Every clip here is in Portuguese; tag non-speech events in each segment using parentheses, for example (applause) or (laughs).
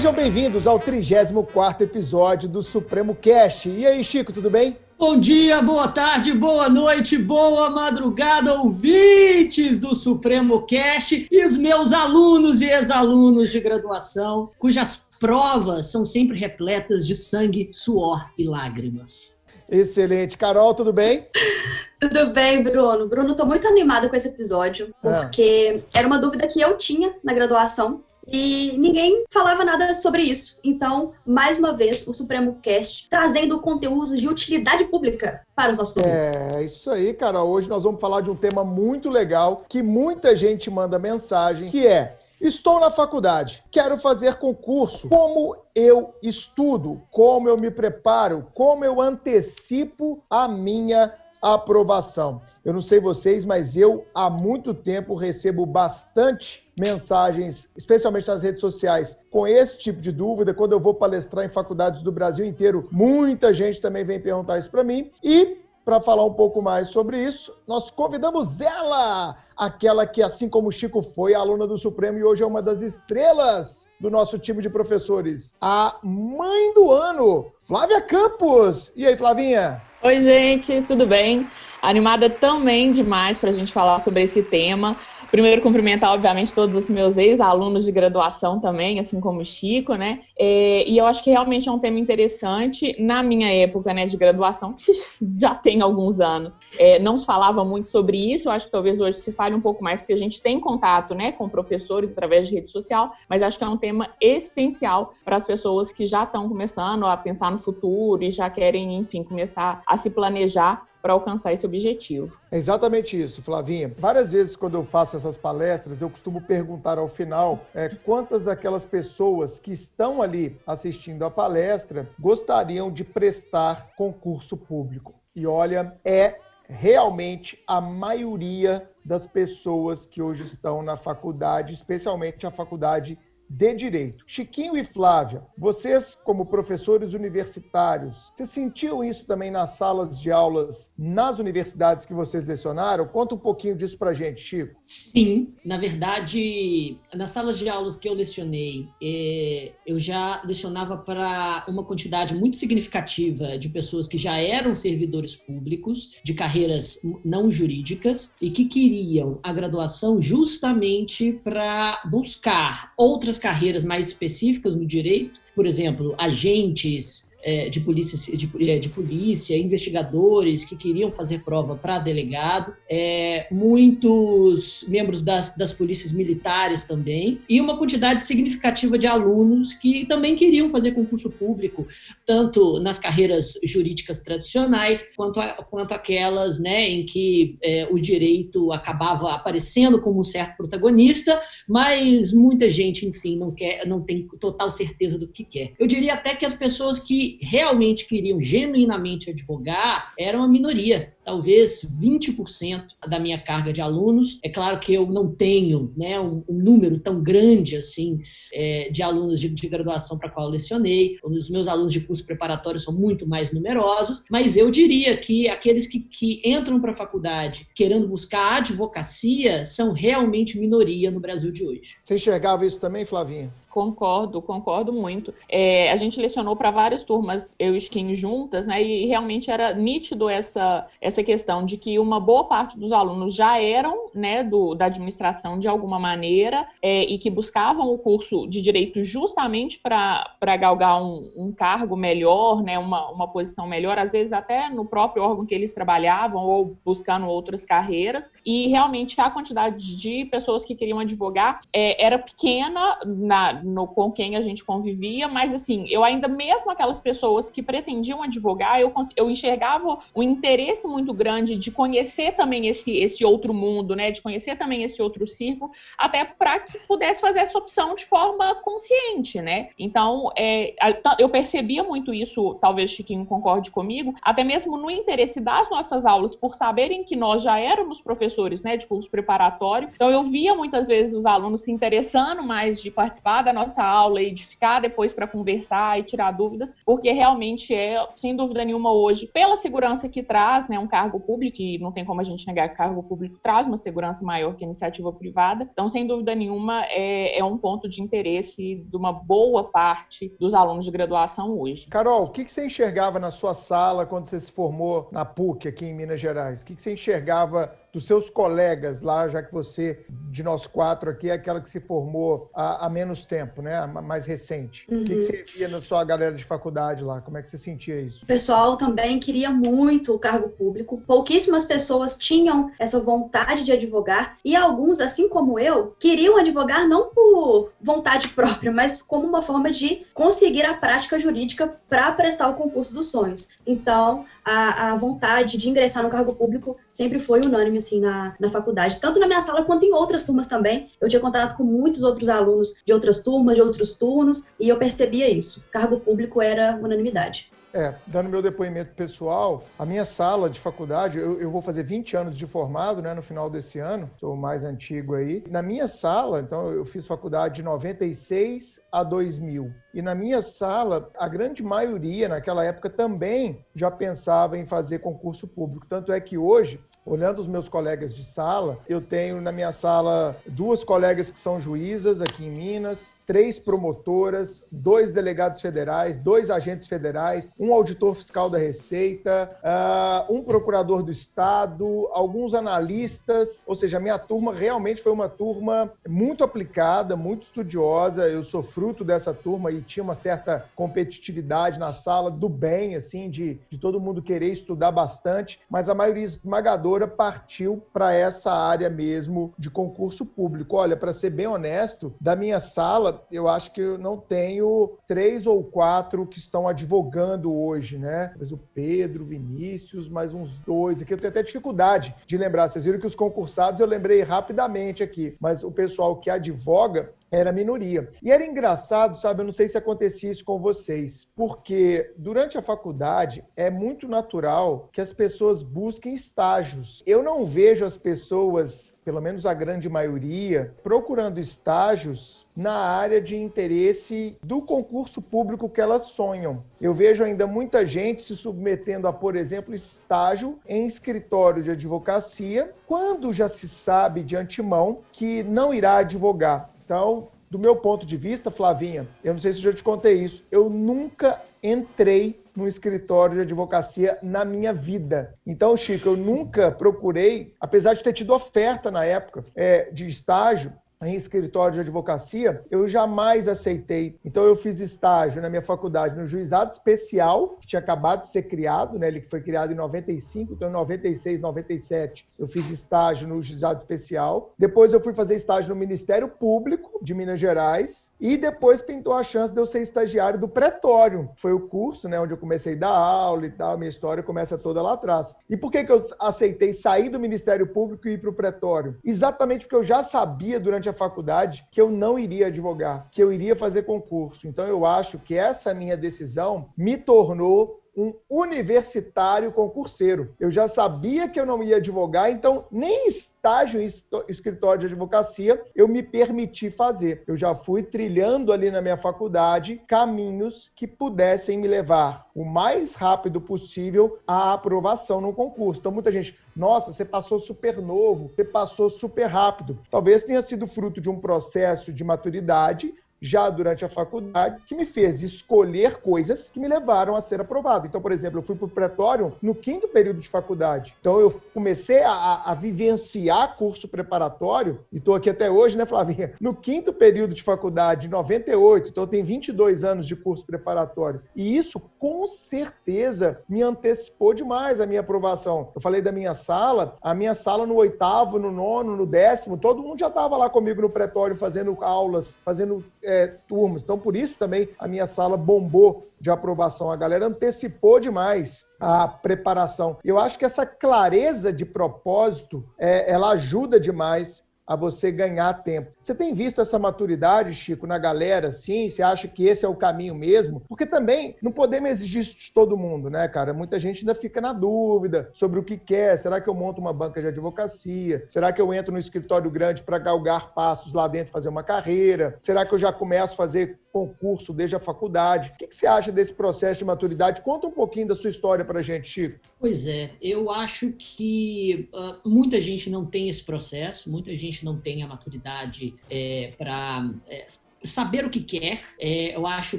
Sejam bem-vindos ao 34 episódio do Supremo Cast. E aí, Chico, tudo bem? Bom dia, boa tarde, boa noite, boa madrugada, ouvintes do Supremo Cast e os meus alunos e ex-alunos de graduação, cujas provas são sempre repletas de sangue, suor e lágrimas. Excelente. Carol, tudo bem? (laughs) Tudo bem, Bruno. Bruno, estou muito animada com esse episódio, ah. porque era uma dúvida que eu tinha na graduação e ninguém falava nada sobre isso. Então, mais uma vez, o Supremo Cast trazendo conteúdos de utilidade pública para os nossos ouvintes. É, isso aí, cara. Hoje nós vamos falar de um tema muito legal que muita gente manda mensagem, que é Estou na faculdade, quero fazer concurso. Como eu estudo? Como eu me preparo? Como eu antecipo a minha aprovação? Eu não sei vocês, mas eu há muito tempo recebo bastante mensagens, especialmente nas redes sociais, com esse tipo de dúvida. Quando eu vou palestrar em faculdades do Brasil inteiro, muita gente também vem perguntar isso para mim. E para falar um pouco mais sobre isso, nós convidamos ela, aquela que, assim como o Chico foi aluna do Supremo e hoje é uma das estrelas do nosso time de professores, a mãe do ano, Flávia Campos. E aí, Flavinha? Oi, gente, tudo bem? Animada também demais para a gente falar sobre esse tema. Primeiro, cumprimentar, obviamente, todos os meus ex-alunos de graduação também, assim como o Chico, né? É, e eu acho que realmente é um tema interessante. Na minha época, né, de graduação, que (laughs) já tem alguns anos, é, não se falava muito sobre isso. Eu acho que talvez hoje se fale um pouco mais, porque a gente tem contato, né, com professores através de rede social, mas acho que é um tema essencial para as pessoas que já estão começando a pensar no futuro e já querem, enfim, começar a se planejar para alcançar esse objetivo. É exatamente isso, Flavinha. Várias vezes, quando eu faço essas palestras, eu costumo perguntar ao final é, quantas daquelas pessoas que estão ali assistindo a palestra gostariam de prestar concurso público. E olha, é realmente a maioria das pessoas que hoje estão na faculdade, especialmente a faculdade de direito. Chiquinho e Flávia, vocês como professores universitários, vocês sentiam isso também nas salas de aulas nas universidades que vocês lecionaram? Conta um pouquinho disso pra gente, Chico. Sim, na verdade, nas salas de aulas que eu lecionei, é, eu já lecionava para uma quantidade muito significativa de pessoas que já eram servidores públicos, de carreiras não jurídicas e que queriam a graduação justamente para buscar outras carreiras mais específicas no direito, por exemplo, agentes é, de, polícia, de, é, de, polícia, investigadores que queriam fazer prova para delegado, é, muitos membros das, das polícias militares também, e uma quantidade significativa de alunos que também queriam fazer concurso público, tanto nas carreiras jurídicas tradicionais, quanto, a, quanto aquelas né, em que é, o direito acabava aparecendo como um certo protagonista, mas muita gente, enfim, não, quer, não tem total certeza do que quer. Eu diria até que as pessoas que realmente queriam genuinamente advogar era uma minoria talvez 20% da minha carga de alunos. É claro que eu não tenho né, um, um número tão grande assim é, de alunos de, de graduação para qual eu lecionei. Os meus alunos de curso preparatório são muito mais numerosos, mas eu diria que aqueles que, que entram para a faculdade querendo buscar advocacia são realmente minoria no Brasil de hoje. Você enxergava isso também, Flavinha? Concordo, concordo muito. É, a gente lecionou para várias turmas, eu e Skin juntas, né? E realmente era nítido essa, essa essa questão de que uma boa parte dos alunos já eram né, do, da administração de alguma maneira é, e que buscavam o curso de direito justamente para galgar um, um, cargo melhor, né, uma, uma posição melhor, às vezes até no próprio órgão que eles trabalhavam ou buscando outras carreiras. E realmente a quantidade de pessoas que queriam advogar é, era pequena na, no, com quem a gente convivia, mas assim, eu ainda, mesmo aquelas pessoas que pretendiam advogar, eu, eu enxergava um interesse muito muito grande de conhecer também esse, esse outro mundo, né? De conhecer também esse outro círculo, até para que pudesse fazer essa opção de forma consciente, né? Então, é, eu percebia muito isso, talvez Chiquinho concorde comigo, até mesmo no interesse das nossas aulas, por saberem que nós já éramos professores, né, de curso preparatório. Então, eu via muitas vezes os alunos se interessando mais de participar da nossa aula e de ficar depois para conversar e tirar dúvidas, porque realmente é, sem dúvida nenhuma, hoje, pela segurança que traz, né, um cargo público, e não tem como a gente negar que cargo público traz uma segurança maior que a iniciativa privada. Então, sem dúvida nenhuma, é, é um ponto de interesse de uma boa parte dos alunos de graduação hoje. Carol, o que, que você enxergava na sua sala quando você se formou na PUC aqui em Minas Gerais? O que, que você enxergava dos seus colegas lá, já que você, de nós quatro aqui, é aquela que se formou há, há menos tempo, né? Mais recente. Uhum. O que, que, você via na sua galera de faculdade lá? Como é que você sentia isso? O pessoal também queria muito o cargo público. Pouquíssimas pessoas tinham essa vontade de advogar e alguns, assim como eu, queriam advogar não por vontade própria, mas como uma forma de conseguir a prática jurídica para prestar o concurso dos sonhos. Então, a, a vontade de ingressar no cargo público sempre foi unânime assim na, na faculdade, tanto na minha sala quanto em outras turmas também. Eu tinha contato com muitos outros alunos de outras turmas, de outros turnos, e eu percebia isso. Cargo público era unanimidade. É, dando meu depoimento pessoal, a minha sala de faculdade, eu, eu, vou fazer 20 anos de formado, né, no final desse ano, sou mais antigo aí. Na minha sala, então, eu fiz faculdade de 96 a 2000. E na minha sala, a grande maioria, naquela época, também já pensava em fazer concurso público. Tanto é que hoje, olhando os meus colegas de sala, eu tenho na minha sala duas colegas que são juízas aqui em Minas, três promotoras, dois delegados federais, dois agentes federais, um auditor fiscal da Receita, uh, um procurador do Estado, alguns analistas. Ou seja, a minha turma realmente foi uma turma muito aplicada, muito estudiosa. Eu sou fruto dessa turma e tinha uma certa competitividade na sala do bem, assim, de, de todo mundo querer estudar bastante, mas a maioria esmagadora partiu para essa área mesmo de concurso público. Olha, para ser bem honesto, da minha sala, eu acho que eu não tenho três ou quatro que estão advogando hoje, né? Mas o Pedro, Vinícius, mais uns dois aqui. Eu tenho até dificuldade de lembrar. Vocês viram que os concursados eu lembrei rapidamente aqui, mas o pessoal que advoga era minoria. E era engraçado, sabe? Eu não sei se acontecia isso com vocês, porque durante a faculdade é muito natural que as pessoas busquem estágios. Eu não vejo as pessoas, pelo menos a grande maioria, procurando estágios na área de interesse do concurso público que elas sonham. Eu vejo ainda muita gente se submetendo a, por exemplo, estágio em escritório de advocacia, quando já se sabe de antemão que não irá advogar. Então, do meu ponto de vista, Flavinha, eu não sei se eu já te contei isso, eu nunca entrei no escritório de advocacia na minha vida. Então, Chico, eu nunca procurei, apesar de ter tido oferta na época é, de estágio, em escritório de advocacia, eu jamais aceitei. Então eu fiz estágio na minha faculdade no juizado especial, que tinha acabado de ser criado, né? Ele foi criado em 95, então em 96, 97, eu fiz estágio no juizado especial. Depois eu fui fazer estágio no Ministério Público de Minas Gerais e depois pintou a chance de eu ser estagiário do Pretório. Foi o curso, né, onde eu comecei a dar aula e tal, minha história começa toda lá atrás. E por que que eu aceitei sair do Ministério Público e ir para o Pretório? Exatamente porque eu já sabia durante a faculdade que eu não iria advogar, que eu iria fazer concurso. Então eu acho que essa minha decisão me tornou um universitário concurseiro. Eu já sabia que eu não ia advogar, então nem estágio em escritório de advocacia eu me permiti fazer. Eu já fui trilhando ali na minha faculdade caminhos que pudessem me levar o mais rápido possível à aprovação no concurso. Então muita gente, nossa, você passou super novo, você passou super rápido. Talvez tenha sido fruto de um processo de maturidade já durante a faculdade, que me fez escolher coisas que me levaram a ser aprovado. Então, por exemplo, eu fui para o pretório no quinto período de faculdade. Então, eu comecei a, a vivenciar curso preparatório, e estou aqui até hoje, né, Flavinha? (laughs) No quinto período de faculdade, 98, então eu tenho 22 anos de curso preparatório. E isso, com certeza, me antecipou demais a minha aprovação. Eu falei da minha sala, a minha sala no oitavo, no nono, no décimo, todo mundo já estava lá comigo no pretório fazendo aulas, fazendo é, turmas. Então, por isso também a minha sala bombou de aprovação. A galera antecipou demais a preparação. Eu acho que essa clareza de propósito, é, ela ajuda demais a você ganhar tempo. Você tem visto essa maturidade, Chico, na galera, sim? Você acha que esse é o caminho mesmo? Porque também não podemos exigir isso de todo mundo, né, cara? Muita gente ainda fica na dúvida sobre o que quer. Será que eu monto uma banca de advocacia? Será que eu entro no escritório grande para galgar passos lá dentro, fazer uma carreira? Será que eu já começo a fazer concurso desde a faculdade? O que, você acha desse processo de maturidade? Conta um pouquinho da sua história para gente, Chico. Pois é, eu acho que uh, muita gente não tem esse processo, muita gente não tem a maturidade é, para é, saber o que quer, é, eu acho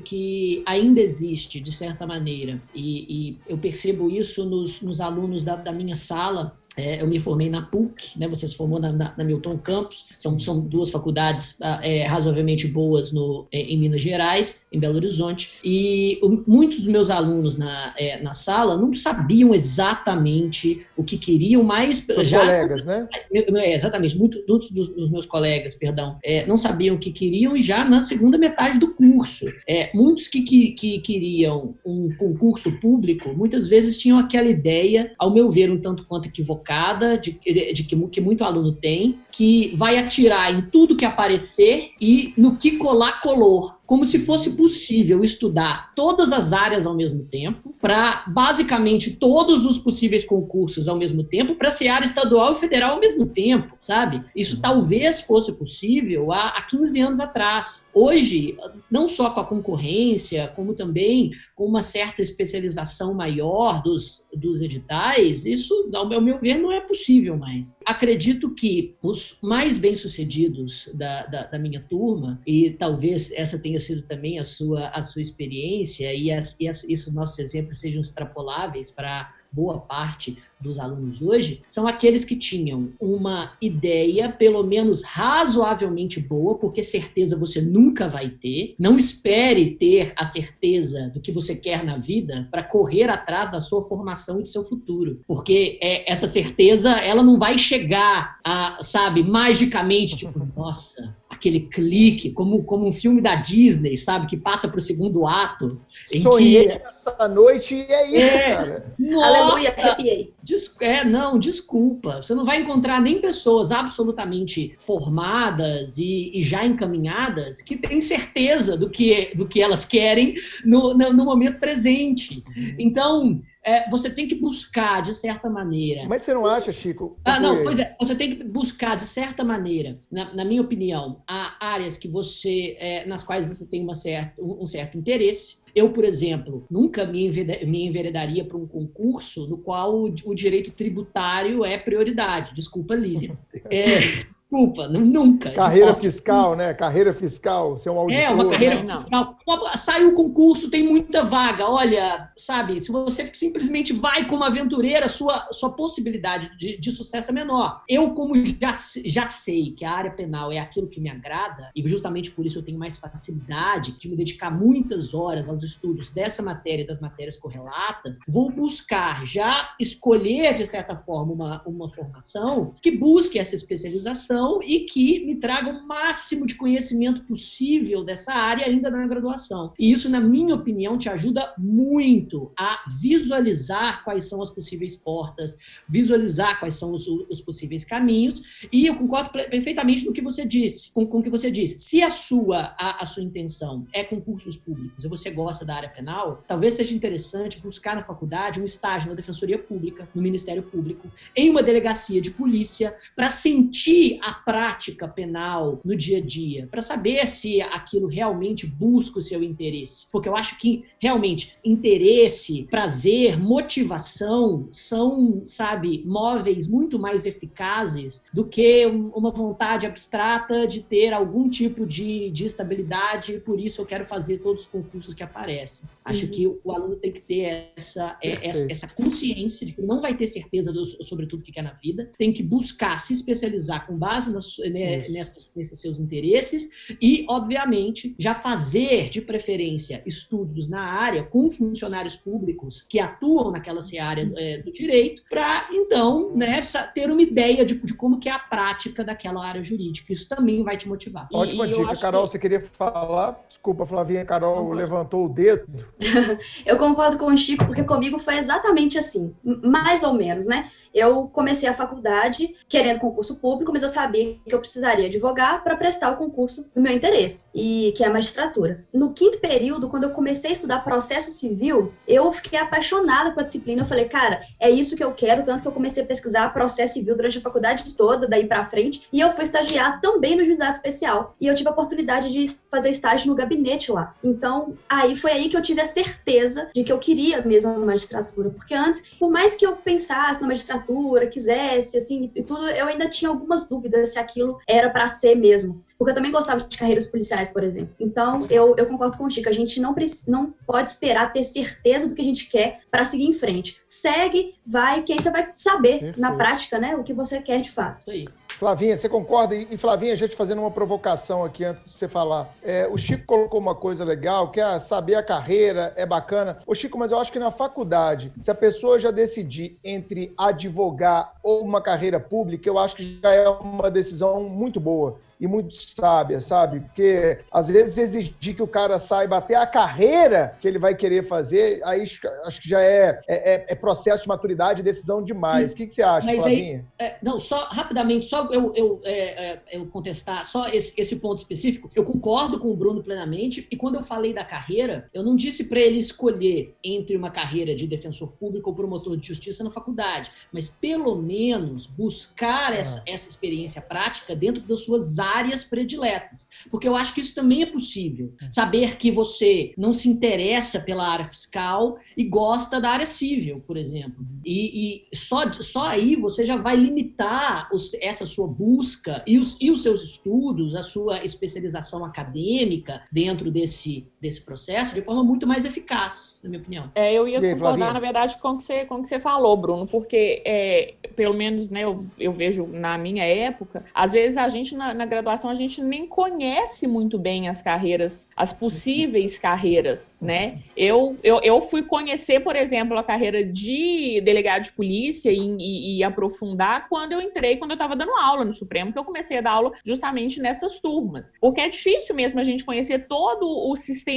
que ainda existe, de certa maneira, e, e eu percebo isso nos, nos alunos da, da minha sala, é, eu me formei na PUC, né? Você se formou na, na, na Milton Campos. São, são duas faculdades ah, é, razoavelmente boas no, é, em Minas Gerais, em Belo Horizonte. E o, muitos dos meus alunos na, é, na sala não sabiam exatamente o que queriam, mas Os já colegas, né? É, exatamente. Muitos, muitos dos, dos, meus colegas, perdão, é, não sabiam o que queriam e já na segunda metade do curso. muitos que, que, que queriam um concurso público, muitas vezes tinham aquela ideia, ao meu ver, um tanto quanto equivocada equivocada de, de que, que muito aluno tem, que vai atirar em tudo que aparecer e no que colar, color como se fosse possível estudar todas as áreas ao mesmo tempo, para basicamente todos os possíveis concursos ao mesmo tempo, para ser área estadual e federal ao mesmo tempo, sabe? Isso talvez fosse possível há, há 15 anos atrás. Hoje, não só com a concorrência, como também com uma certa especialização maior dos, dos editais, isso, ao meu ver, não é possível mais. Acredito que os mais bem-sucedidos da, da, da minha turma, e talvez essa tenha sido também a sua, a sua experiência e, as, e as, isso, nossos exemplos sejam extrapoláveis para boa parte dos alunos hoje são aqueles que tinham uma ideia, pelo menos razoavelmente boa, porque certeza você nunca vai ter. Não espere ter a certeza do que você quer na vida para correr atrás da sua formação e do seu futuro, porque é, essa certeza ela não vai chegar a, sabe, magicamente, tipo, (laughs) nossa, aquele clique, como, como um filme da Disney, sabe, que passa para o segundo ato. Em Sonhei que... essa noite e é isso, é, cara. Nossa, Aleluia, arrepiei. Des, é, não, desculpa. Você não vai encontrar nem pessoas absolutamente formadas e, e já encaminhadas que têm certeza do que, do que elas querem no, no, no momento presente. Uhum. Então, é, você tem que buscar, de certa maneira. Mas você não acha, Chico? Ah, não, pois é, você tem que buscar, de certa maneira, na, na minha opinião, há áreas que você, é, nas quais você tem uma certa, um, um certo interesse. Eu, por exemplo, nunca me, enveredaria para um concurso no qual o, o, direito tributário é prioridade. Desculpa, Lilian. É, Desculpa, nunca. Carreira fiscal, né? Carreira fiscal, ser um auditor. É, uma carreira né? fiscal. Saiu o concurso, tem muita vaga. Olha, sabe, se você simplesmente vai como aventureira, sua, sua possibilidade de, de sucesso é menor. Eu, como já, já sei que a área penal é aquilo que me agrada, e justamente por isso eu tenho mais facilidade de me dedicar muitas horas aos estudos dessa matéria e das matérias correlatas, vou buscar já escolher, de certa forma, uma, uma formação que busque essa especialização e que me traga o máximo de conhecimento possível dessa área ainda na graduação. E isso, na minha opinião, te ajuda muito a visualizar quais são as possíveis portas, visualizar quais são os, os possíveis caminhos. E eu concordo perfeitamente no que você disse, com, com o que você disse. Se a sua, a, a sua intenção é concursos públicos e você gosta da área penal, talvez seja interessante buscar na faculdade um estágio na Defensoria Pública, no Ministério Público, em uma delegacia de polícia, para sentir a a prática penal no dia a dia, para saber se aquilo realmente busca o seu interesse. Porque eu acho que realmente interesse, prazer, motivação são, sabe, móveis muito mais eficazes do que uma vontade abstrata de ter algum tipo de, de estabilidade, e por isso eu quero fazer todos os concursos que aparecem. Acho uhum. que o aluno tem que ter essa, é, essa, essa, consciência de que não vai ter certeza do, sobre tudo que quer na vida, tem que buscar se especializar com base base nas, né, nessas, nesses seus interesses e, obviamente, já fazer, de preferência, estudos na área com funcionários públicos que atuam naquela área é, do direito, para, então, né, ter uma ideia de, de, como que é a prática daquela área jurídica. Isso também vai te motivar. Ótima e, dica. Carol, que... você queria falar? Desculpa, Flavinha, Carol Não, levantou o dedo. (laughs) eu concordo com o Chico, porque comigo foi exatamente assim, mais ou menos, né? Eu comecei a faculdade querendo concurso público, mas eu sabia que eu precisaria advogar para prestar o concurso do meu interesse, e que é a magistratura. No quinto período, quando eu comecei a estudar processo civil, eu fiquei apaixonada com a disciplina. Eu falei, cara, é isso que eu quero, tanto que eu comecei a pesquisar processo civil durante a faculdade toda, daí para frente, e eu fui estagiar também no juizado especial. E eu tive a oportunidade de fazer estágio no gabinete lá. Então, aí foi aí que eu tive a certeza de que eu queria mesmo a magistratura, porque antes, por mais que eu pensasse na magistratura, quisesse, assim, e tudo, eu ainda tinha algumas dúvidas se aquilo era para ser mesmo. Porque eu também gostava de carreiras policiais, por exemplo. Então, eu, eu concordo com o Chico. A gente não, não pode esperar ter certeza do que a gente quer para seguir em frente. Segue, vai, que aí você vai saber Perfeito. na prática, né, o que você quer de fato. Isso aí. Flavinha, você concorda? E Flavinha, a gente fazendo uma provocação aqui antes de você falar. É, o Chico colocou uma coisa legal, que é saber a carreira, é bacana. Ô Chico, mas eu acho que na faculdade, se a pessoa já decidir entre advogar ou uma carreira pública, eu acho que já é uma decisão muito boa e muito sábia, sabe? Porque às vezes exigir que o cara saiba até a carreira que ele vai querer fazer, aí acho que já é, é, é, é processo de maturidade e decisão demais. Sim. O que, que você acha, Mas? Aí, é, não, só rapidamente, só eu, eu, é, é, eu contestar só esse, esse ponto específico. Eu concordo com o Bruno plenamente, e quando eu falei da carreira, eu não disse para ele escolher entre uma carreira de defensor público ou promotor de justiça na faculdade, mas pelo menos buscar ah. essa, essa experiência prática dentro das suas áreas áreas prediletas. Porque eu acho que isso também é possível. Saber que você não se interessa pela área fiscal e gosta da área civil, por exemplo. E, e só, só aí você já vai limitar os, essa sua busca e os, e os seus estudos, a sua especialização acadêmica dentro desse, desse processo de forma muito mais eficaz, na minha opinião. É, eu ia aí, concordar, Flavinha? na verdade, com o que você, com o que você falou, Bruno, porque, é, pelo menos, né, eu, eu vejo na minha época, às vezes a gente na, na graduação a gente nem conhece muito bem as carreiras, as possíveis carreiras, né? Eu, eu, eu fui conhecer, por exemplo, a carreira de delegado de polícia e, e, e aprofundar quando eu entrei, quando eu estava dando aula no Supremo, que eu comecei a dar aula justamente nessas turmas. Porque é difícil mesmo a gente conhecer todo o sistema,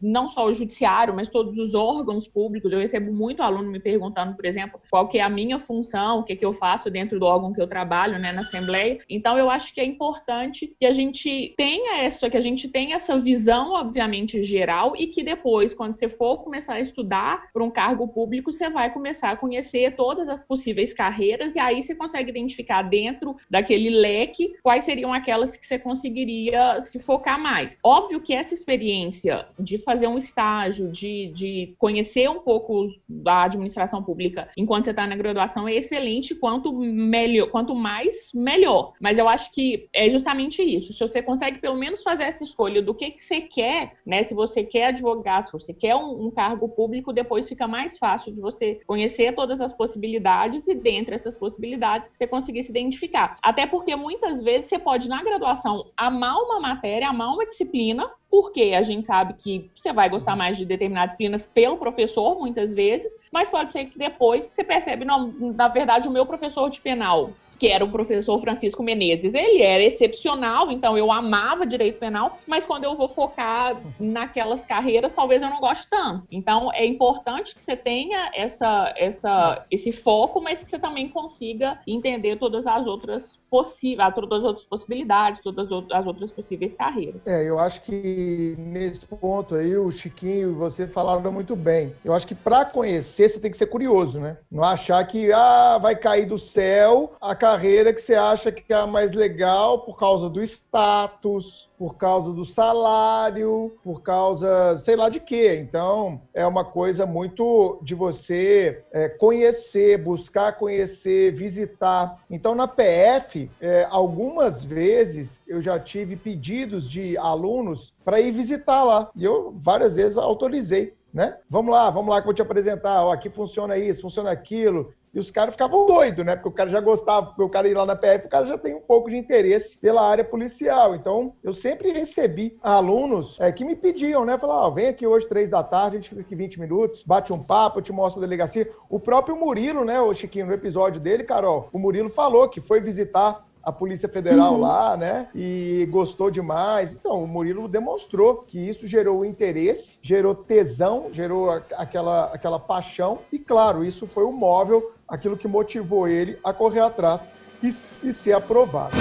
não só o judiciário, mas todos os órgãos públicos. Eu recebo muito aluno me perguntando, por exemplo, qual que é a minha função, o que, que eu faço dentro do órgão que eu trabalho, né, na Assembleia. Então, eu acho que é importante que a gente tenha essa, que a gente tenha essa visão, obviamente, geral, e que depois, quando você for começar a estudar para um cargo público, você vai começar a conhecer todas as possíveis carreiras, e aí você consegue identificar dentro daquele leque quais seriam aquelas que você conseguiria se focar mais. Óbvio que essa experiência de fazer um estágio, de, de conhecer um pouco da administração pública enquanto você está na graduação é excelente, quanto melhor, quanto mais, melhor. Mas eu acho que é justamente isso. Se você consegue pelo menos fazer essa escolha do que, que você quer, né? Se você quer advogar, se você quer um, um cargo público, depois fica mais fácil de você conhecer todas as possibilidades e, dentre essas possibilidades, você conseguir se identificar. Até porque muitas vezes você pode, na graduação, amar uma matéria, amar uma disciplina, porque a gente sabe que você vai gostar mais de determinadas disciplinas pelo professor, muitas vezes, mas pode ser que depois você percebe, não, na verdade, o meu professor de penal que era o professor Francisco Menezes. Ele era excepcional, então eu amava direito penal, mas quando eu vou focar naquelas carreiras, talvez eu não goste tanto. Então é importante que você tenha essa, essa, esse foco, mas que você também consiga entender todas as outras possíveis, todas as outras possibilidades, todas as outras possíveis carreiras. É, eu acho que nesse ponto aí o Chiquinho e você falaram muito bem. Eu acho que para conhecer você tem que ser curioso, né? Não achar que ah, vai cair do céu a carreira que você acha que é a mais legal por causa do status, por causa do salário, por causa sei lá de quê. Então, é uma coisa muito de você é, conhecer, buscar conhecer, visitar. Então, na PF, é, algumas vezes eu já tive pedidos de alunos para ir visitar lá. E eu várias vezes autorizei. Né? Vamos lá, vamos lá que eu vou te apresentar. Ó, aqui funciona isso, funciona aquilo. E os caras ficavam doidos, né? Porque o cara já gostava, porque o cara ir lá na PF, o cara já tem um pouco de interesse pela área policial. Então, eu sempre recebi alunos é, que me pediam, né? Falaram, ó, vem aqui hoje, três da tarde, a gente fica aqui 20 minutos, bate um papo, eu te mostro a delegacia. O próprio Murilo, né, o Chiquinho, no episódio dele, Carol, o Murilo falou que foi visitar a Polícia Federal uhum. lá, né? E gostou demais. Então, o Murilo demonstrou que isso gerou interesse, gerou tesão, gerou aquela, aquela paixão. E, claro, isso foi o móvel, aquilo que motivou ele a correr atrás e, e ser aprovado.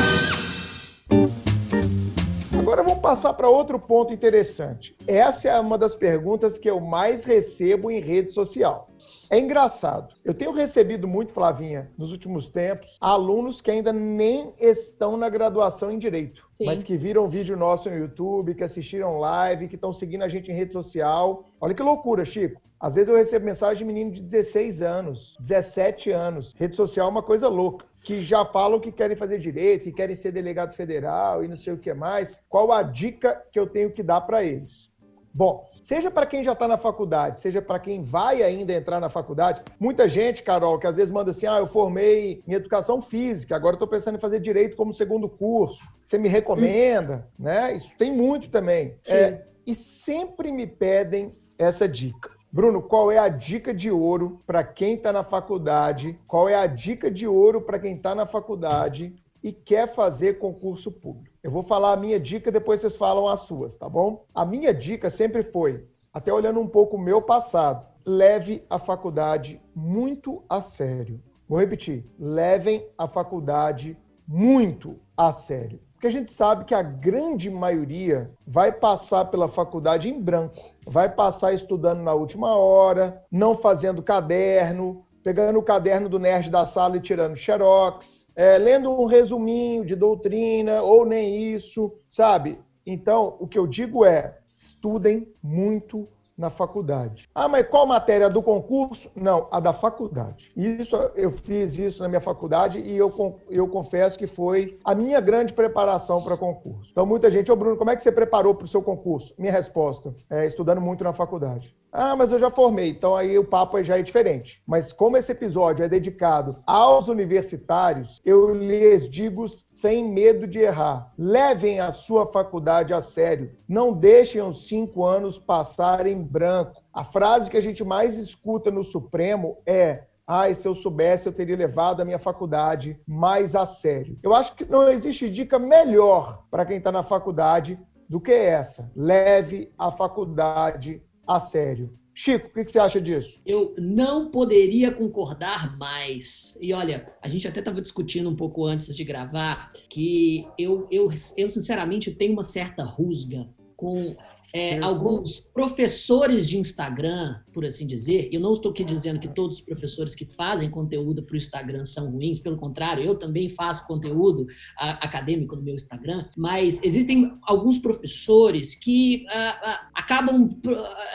Agora vamos passar para outro ponto interessante. Essa é uma das perguntas que eu mais recebo em rede social. É engraçado. Eu tenho recebido muito, Flavinha, nos últimos tempos, alunos que ainda nem estão na graduação em Direito, Sim. mas que viram vídeo nosso no YouTube, que assistiram live, que estão seguindo a gente em rede social. Olha que loucura, Chico. Às vezes eu recebo mensagem de menino de 16 anos, 17 anos. Rede social é uma coisa louca que já falam que querem fazer direito, que querem ser delegado federal e não sei o que mais. Qual a dica que eu tenho que dar para eles? Bom, seja para quem já está na faculdade, seja para quem vai ainda entrar na faculdade, muita gente, Carol, que às vezes manda assim: ah, eu formei em educação física, agora estou pensando em fazer direito como segundo curso. Você me recomenda? Hum. Né? Isso tem muito também. É, e sempre me pedem essa dica. Bruno, qual é a dica de ouro para quem está na faculdade? Qual é a dica de ouro para quem está na faculdade e quer fazer concurso público? Eu vou falar a minha dica, depois vocês falam as suas, tá bom? A minha dica sempre foi, até olhando um pouco o meu passado, leve a faculdade muito a sério. Vou repetir, levem a faculdade muito a sério. Porque a gente sabe que a grande maioria vai passar pela faculdade em branco, vai passar estudando na última hora, não fazendo caderno, pegando o caderno do nerd da sala e tirando xerox, é, lendo um resuminho de doutrina ou nem isso, sabe? Então, o que eu digo é: estudem muito na faculdade. Ah, mas qual matéria do concurso? Não, a da faculdade. Isso eu fiz isso na minha faculdade e eu, eu confesso que foi a minha grande preparação para concurso. Então muita gente, ô Bruno, como é que você preparou para o seu concurso? Minha resposta é estudando muito na faculdade. Ah, mas eu já formei, então aí o papo já é diferente. Mas como esse episódio é dedicado aos universitários, eu lhes digo sem medo de errar: levem a sua faculdade a sério. Não deixem os cinco anos passarem em branco. A frase que a gente mais escuta no Supremo é Ai, se eu soubesse, eu teria levado a minha faculdade mais a sério. Eu acho que não existe dica melhor para quem está na faculdade do que essa. Leve a faculdade a sério. Chico, o que, você acha disso? Eu não poderia concordar mais. E olha, a gente até estava discutindo um pouco antes de gravar que eu, eu, eu sinceramente tenho uma certa rusga com é, alguns professores de Instagram, por assim dizer, eu não estou aqui dizendo que todos os professores que fazem conteúdo para o Instagram são ruins, pelo contrário, eu também faço conteúdo a, acadêmico no meu Instagram, mas existem alguns professores que a, a, acabam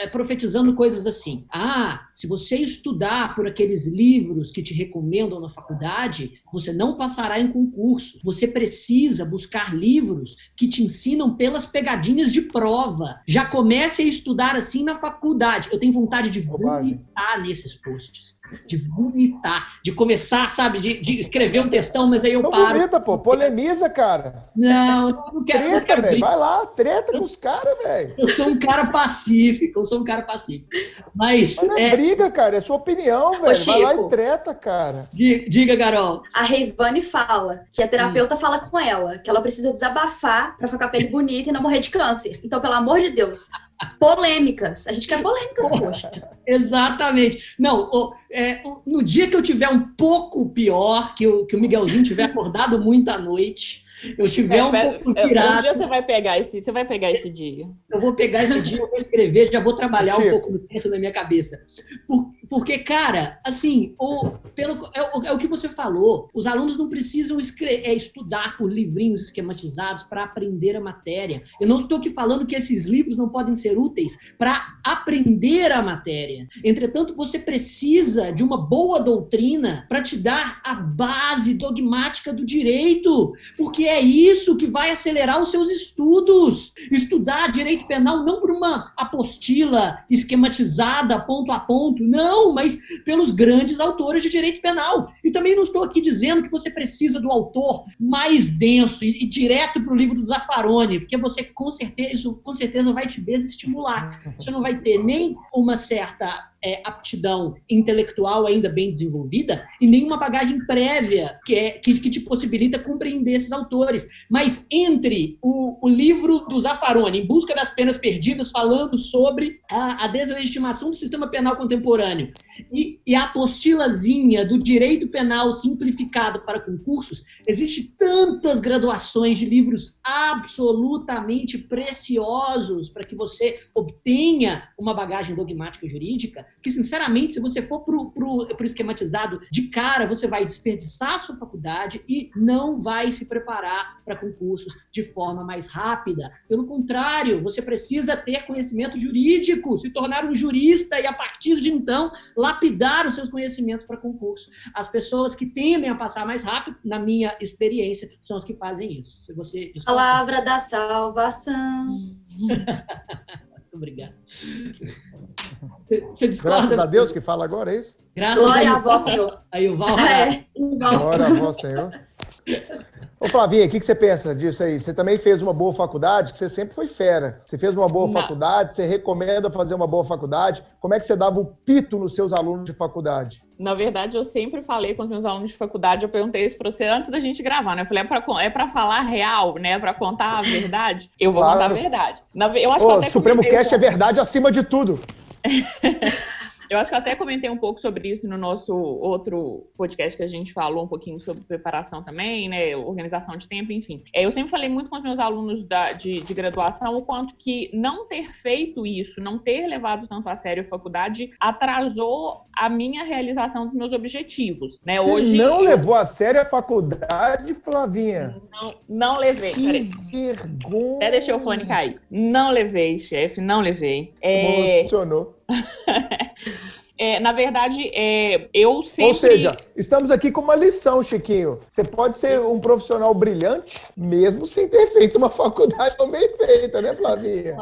é, profetizando coisas assim. Ah, se você estudar por aqueles livros que te recomendam na faculdade, você não passará em concurso. Você precisa buscar livros que te ensinam pelas pegadinhas de prova já comece a estudar assim na faculdade. Eu tenho vontade de vomitar nesses posts de vomitar, de começar, sabe, de, de escrever um textão, mas aí eu não paro. Vomita, pô, polemiza, cara. Não, não quero. Treta, não quero velho, vai lá, treta com os caras, velho. Eu sou um cara pacífico, eu sou um cara pacífico. Mas. Mas não é, é briga, cara, é sua opinião, velho. Vai lá e treta, cara. Diga, Carol. A Reivane fala que a terapeuta hum. fala com ela que ela precisa desabafar pra ficar com a pele bonita e não morrer de câncer. Então, pelo amor de Deus, polêmicas. A gente quer polêmicas, poxa. Exatamente. Não, é, no dia que eu tiver um pouco pior, que o, que o Miguelzinho tiver acordado muito à noite, eu tiver é, um pouco pirado. Um dia você vai pegar esse, você vai pegar esse dia. Eu vou pegar esse dia, eu vou escrever, já vou trabalhar um pouco no texto na minha cabeça. Por, porque, cara, assim, o, pelo, é, o, é o que você falou. Os alunos não precisam escrever, é, estudar por livrinhos esquematizados para aprender a matéria. Eu não estou aqui falando que esses livros não podem ser úteis para aprender a matéria. Entretanto, você precisa de uma boa doutrina para te dar a base dogmática do direito, porque é isso que vai acelerar os seus estudos. Estudar direito penal não por uma apostila esquematizada ponto a ponto, não mas pelos grandes autores de direito penal. E também não estou aqui dizendo que você precisa do autor mais denso e, e direto para o livro do Zaffaroni, porque você com certeza, isso com certeza vai te desestimular. Você não vai ter nem uma certa é, aptidão intelectual ainda bem desenvolvida e nenhuma bagagem prévia que, é, que, que te possibilita compreender esses autores. Mas entre o, o livro do Zaffaroni, Em Busca das Penas Perdidas, falando sobre a, a deslegitimação do sistema penal contemporâneo, E, e a apostilazinha do direito penal simplificado para concursos, existe tantas graduações de livros absolutamente preciosos para que você obtenha uma bagagem dogmática jurídica, que, sinceramente, se você for para o esquematizado de cara, você vai desperdiçar a sua faculdade e não vai se preparar para concursos de forma mais rápida. Pelo contrário, você precisa ter conhecimento jurídico, se tornar um jurista e, a partir de então, lapidar os seus conhecimentos para concurso. As pessoas que tendem a passar mais rápido, na minha experiência, são as que fazem isso. Se você Palavra da salvação. (laughs) Obrigado. Você discorda? Graças a Deus que fala agora, é isso? Graças Glória a vós, Senhor. Aí o Val. (laughs) É, Glória a vós, Senhor. Ô Flavinha, o que, que você pensa disso aí? Você também fez uma boa faculdade, que você sempre foi fera. Você fez uma boa Não. faculdade, você recomenda fazer uma boa faculdade. Como é que você dava o pito nos seus alunos de faculdade? Na verdade, eu sempre falei com os meus alunos de faculdade, eu perguntei isso para você antes da gente gravar, né? Eu falei, é para é falar real, né? É para contar a verdade? Eu vou claro. contar a verdade. Eu acho Ô, que Supremo Cast é verdade acima de tudo. (laughs) Eu acho que eu até comentei um pouco sobre isso no nosso outro podcast que a gente falou um pouquinho sobre preparação também, né? Organização de tempo, enfim. É, eu sempre falei muito com os meus alunos da, de, de graduação o quanto que não ter feito isso, não ter levado tanto a sério a faculdade, atrasou a minha realização dos meus objetivos. Né? Hoje, Você não eu... levou a sério a faculdade, Flavinha? Não, não levei. Que vergonha! Até deixei o fone cair. Não levei, chefe, não levei. É... Funcionou. É, na verdade, é, eu sempre. Ou seja, estamos aqui com uma lição, Chiquinho. Você pode ser um profissional brilhante, mesmo sem ter feito uma (laughs) faculdade tão bem feita, né, Flavinha?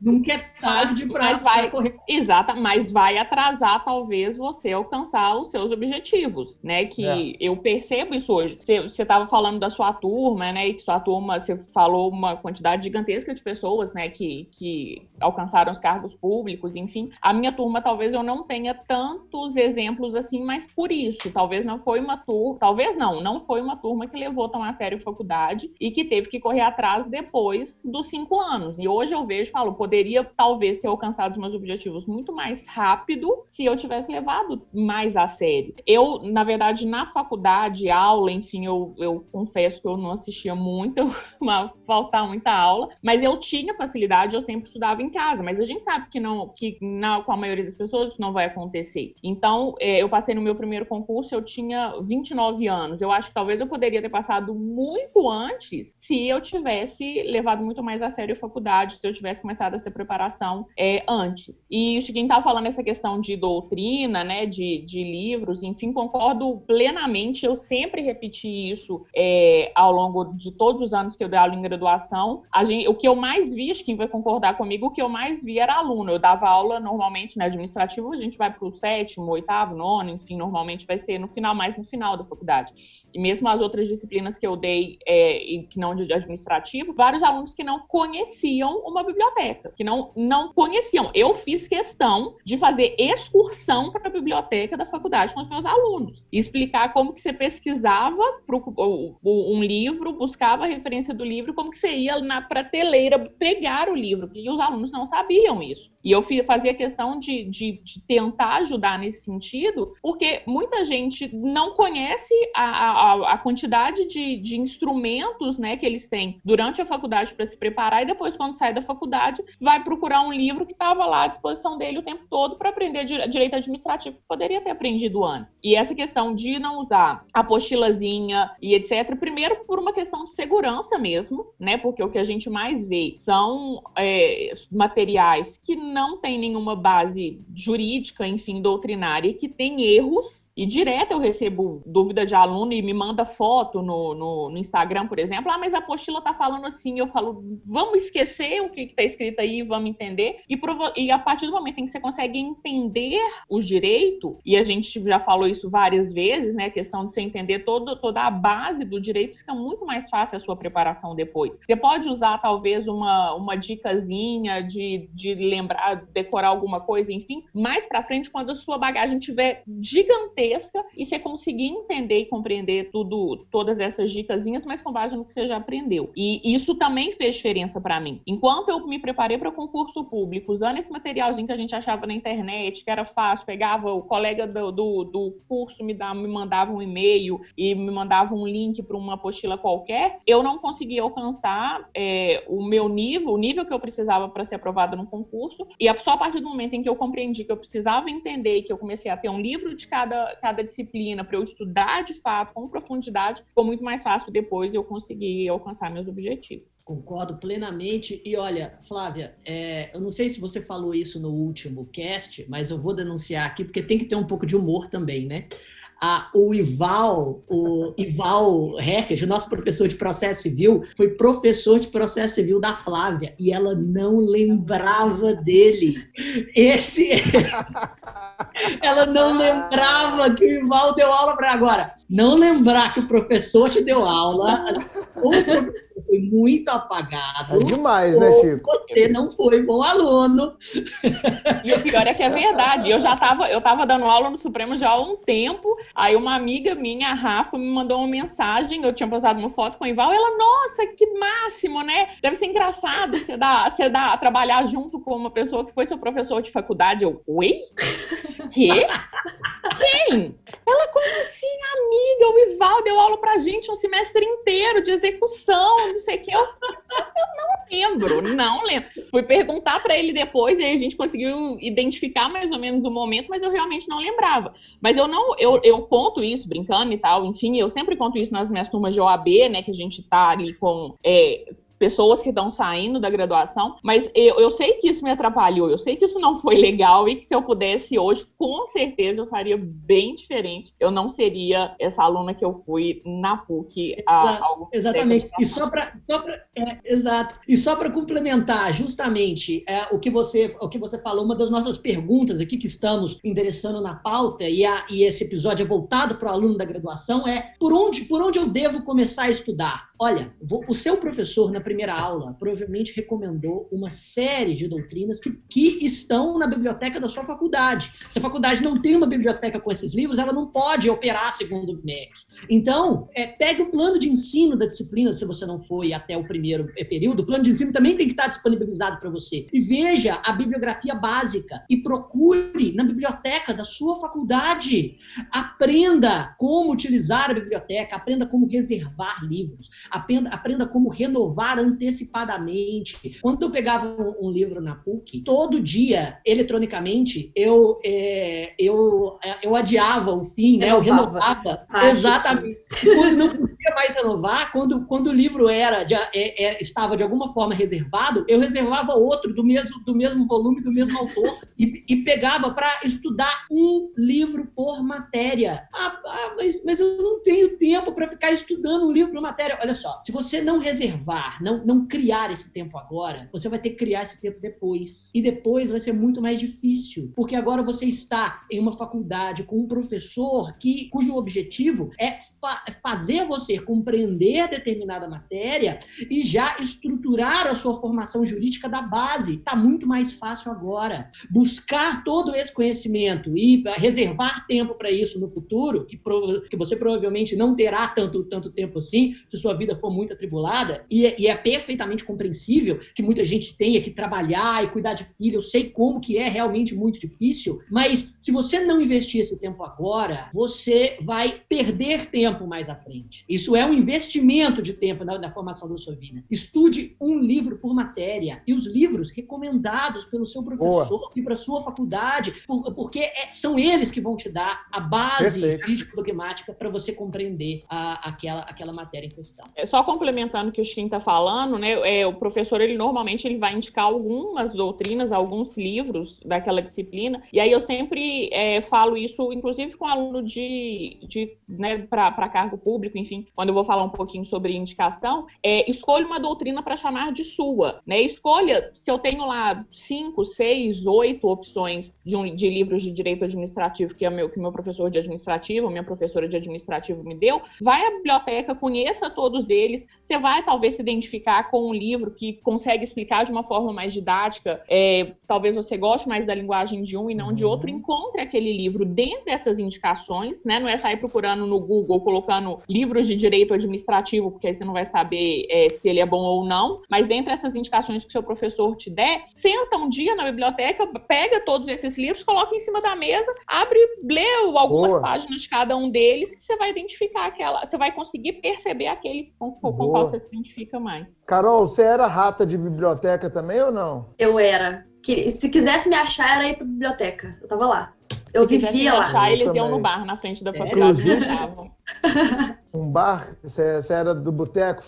Nunca é tarde para vai correr. Exata, mas vai atrasar talvez você alcançar os seus objetivos, né? Que é. eu percebo isso hoje. Você estava falando da sua turma, né? E que sua turma, você falou uma quantidade gigantesca de pessoas, né? Que, que alcançaram os cargos públicos, enfim. A minha turma talvez eu não tenha tantos exemplos assim, mas por isso, talvez não foi uma turma, talvez não, não foi uma turma que levou tão a sério a faculdade e que teve que correr atrás depois dos cinco anos. E hoje eu vejo, falo, poderia talvez ter alcançado os meus objetivos muito mais rápido se eu tivesse levado mais a sério. Eu, na verdade, na faculdade, aula, enfim, eu, eu confesso que eu não assistia muito, (laughs) faltar muita aula, mas eu tinha facilidade, eu sempre estudava em casa, mas a gente sabe que não, que na, com a maioria das pessoas isso não vai acontecer. Então, é, eu passei no meu primeiro concurso, eu tinha 29 anos. Eu acho que talvez eu poderia ter passado muito antes se eu tivesse levado muito mais a sério a faculdade, se eu tivesse começado essa preparação é, antes. E o Chiquinho estava falando essa questão de doutrina, né, de, de livros, enfim, concordo plenamente. Eu sempre repeti isso é, ao longo de todos os anos que eu dei aula em graduação. Gente, o que eu mais vi, acho que vai concordar comigo, o que eu mais vi era aluno. Eu dava aula normalmente na administrativa, a gente vai para o sétimo, oitavo, nono, enfim, normalmente vai ser no final, mais no final da faculdade. E mesmo as outras disciplinas que eu dei, é, que não de administrativo, vários alunos que não conheciam uma biblioteca que não, não conheciam. Eu fiz questão de fazer excursão para a biblioteca da faculdade com os meus alunos. explicar como que você pesquisava pro, um livro, buscava a referência do livro, como que você ia na prateleira pegar o livro. E os alunos não sabiam isso. E eu fazia questão de, de, de tentar ajudar nesse sentido, porque muita gente não conhece a, a, a quantidade de, de instrumentos né, que eles têm durante a faculdade para se preparar e depois, quando sai da faculdade, vai procurar um livro que estava lá à disposição dele o tempo todo para aprender direito administrativo, que poderia ter aprendido antes. E essa questão de não usar apostilazinha e etc., primeiro por uma questão de segurança mesmo, né? Porque o que a gente mais vê são é, materiais que não têm nenhuma base jurídica, enfim, doutrinária, que tem erros e direto eu recebo dúvida de aluno e me manda foto no, no, no Instagram, por exemplo. Ah, mas a apostila tá falando assim. Eu falo, vamos esquecer o que, que tá escrito aí, vamos entender. E, e a partir do momento em que você consegue entender o direito, e a gente já falou isso várias vezes, né? A questão de você entender todo, toda a base do direito, fica muito mais fácil a sua preparação depois. Você pode usar, talvez, uma, uma dicasinha de, de lembrar, decorar alguma coisa, enfim, mais para frente, quando a sua bagagem tiver gigantesca gigantesca e você conseguir entender e compreender tudo, todas essas dicasinhas, mas com base no que você já aprendeu. E isso também fez diferença para mim. Enquanto eu me preparei preparei para concurso público, usando esse materialzinho que a gente achava na internet, que era fácil, pegava o colega do, do, do curso, me, dava, me mandava um e-mail e me mandava um link para uma apostila qualquer, eu não conseguia alcançar é, o meu nível, o nível que eu precisava para ser aprovada no concurso. E só a partir do momento em que eu compreendi que eu precisava entender que eu comecei a ter um livro de cada, cada disciplina para eu estudar de fato, com profundidade, ficou muito mais fácil depois eu conseguir alcançar meus objetivos. Concordo plenamente. E olha, Flávia, é, eu não sei se você falou isso no último cast, mas eu vou denunciar aqui, porque tem que ter um pouco de humor também, né? Ah, o Ival, o Ival Herkes, o nosso professor de processo civil, foi professor de processo civil da Flávia e ela não lembrava dele. Esse. (laughs) ela não lembrava que o Ival deu aula para agora. Não lembrar que o professor te deu aula, o professor foi muito apagado. É demais, né, Chico? Você não foi bom aluno. E o pior é que é verdade. Eu já estava eu tava dando aula no Supremo já há um tempo. Aí uma amiga minha, a Rafa, me mandou uma mensagem. Eu tinha postado uma foto com o Ival. Ela, nossa, que máximo, né? Deve ser engraçado você dar, você dar, trabalhar junto com uma pessoa que foi seu professor de faculdade. Eu, oi? Quê? Quem? Ela, como assim, amiga? O Ival deu aula pra gente um semestre inteiro de execução, não sei o que. Eu, eu não lembro, não lembro. Fui perguntar para ele depois e a gente conseguiu identificar mais ou menos o momento, mas eu realmente não lembrava. Mas eu não, eu, eu conto isso brincando e tal, enfim, eu sempre conto isso nas minhas turmas de OAB, né, que a gente tá ali com é, pessoas que estão saindo da graduação, mas eu, eu sei que isso me atrapalhou, eu sei que isso não foi (laughs) legal e que se eu pudesse hoje, com certeza eu faria bem diferente. Eu não seria essa aluna que eu fui na PUC há algum Exatamente. E só para é, exato. E só para complementar, justamente é, o que você o que você falou, uma das nossas perguntas aqui que estamos endereçando na pauta e, a, e esse episódio é voltado para o aluno da graduação é por onde por onde eu devo começar a estudar? Olha, o seu professor na primeira aula provavelmente recomendou uma série de doutrinas que, que estão na biblioteca da sua faculdade. Se a faculdade não tem uma biblioteca com esses livros, ela não pode operar segundo o MEC. Então, é, pegue o plano de ensino da disciplina, se você não foi até o primeiro período, o plano de ensino também tem que estar disponibilizado para você. E veja a bibliografia básica e procure na biblioteca da sua faculdade. Aprenda como utilizar a biblioteca, aprenda como reservar livros aprenda, aprenda como renovar antecipadamente. Quando eu pegava um, um livro na PUC, todo dia, eletronicamente, eu, é, eu, é, eu adiava o fim, né? eu renovava. Exatamente. Quando não podia mais renovar, quando, quando o livro era, de, é, é, estava de alguma forma reservado, eu reservava outro do mesmo, do mesmo volume, do mesmo autor, e, e pegava para estudar um livro por matéria. Ah, ah, mas, mas eu não tenho tempo para ficar estudando um livro por matéria. Olha só, se você não reservar, não, não criar esse tempo agora, você vai ter que criar esse tempo depois. E depois vai ser muito mais difícil, porque agora você está em uma faculdade com um professor que, cujo objetivo é fa fazer você compreender determinada matéria e já estruturar a sua formação jurídica da base. Está muito mais fácil agora. Buscar todo esse conhecimento e reservar tempo para isso no futuro, que, que você provavelmente não terá tanto, tanto tempo assim, se sua vida vida for muito atribulada, e é, e é perfeitamente compreensível que muita gente tenha que trabalhar e cuidar de filho, eu sei como que é realmente muito difícil, mas se você não investir esse tempo agora, você vai perder tempo mais à frente. Isso é um investimento de tempo na, na formação da sua vida. Estude um livro por matéria, e os livros recomendados pelo seu professor Boa. e para sua faculdade, porque é, são eles que vão te dar a base crítico-dogmática para você compreender a, aquela, aquela matéria em questão. É, só complementando o que o Chiquinho está falando, né? É, o professor, ele normalmente ele vai indicar algumas doutrinas, alguns livros daquela disciplina, e aí eu sempre é, falo isso, inclusive com aluno de, de né, para cargo público, enfim, quando eu vou falar um pouquinho sobre indicação, é, escolha uma doutrina para chamar de sua, né? Escolha, se eu tenho lá cinco, seis, oito opções de, um, de livros de direito administrativo, que é meu, que meu professor de administrativo, minha professora de administrativo me deu, vai à biblioteca, conheça todos eles, você vai talvez se identificar com um livro que consegue explicar de uma forma mais didática, é, talvez você goste mais da linguagem de um e não de outro, uhum. encontre aquele livro dentro dessas indicações, né? Não é sair procurando no Google, colocando livros de direito administrativo, porque aí você não vai saber é, se ele é bom ou não, mas dentro dessas indicações que o seu professor te der, senta um dia na biblioteca, pega todos esses livros, coloca em cima da mesa, abre, lê algumas Boa. páginas de cada um deles, que você vai identificar aquela, você vai conseguir perceber aquele com, com qual você se identifica mais. Carol, você era rata de biblioteca também ou não? Eu era. Se quisesse me achar, era ir pra biblioteca. Eu tava lá. Eu Se vivia lá. Achar, eles iam no bar na frente da faculdade e achavam. (laughs) Um bar? Você, você era do boteco,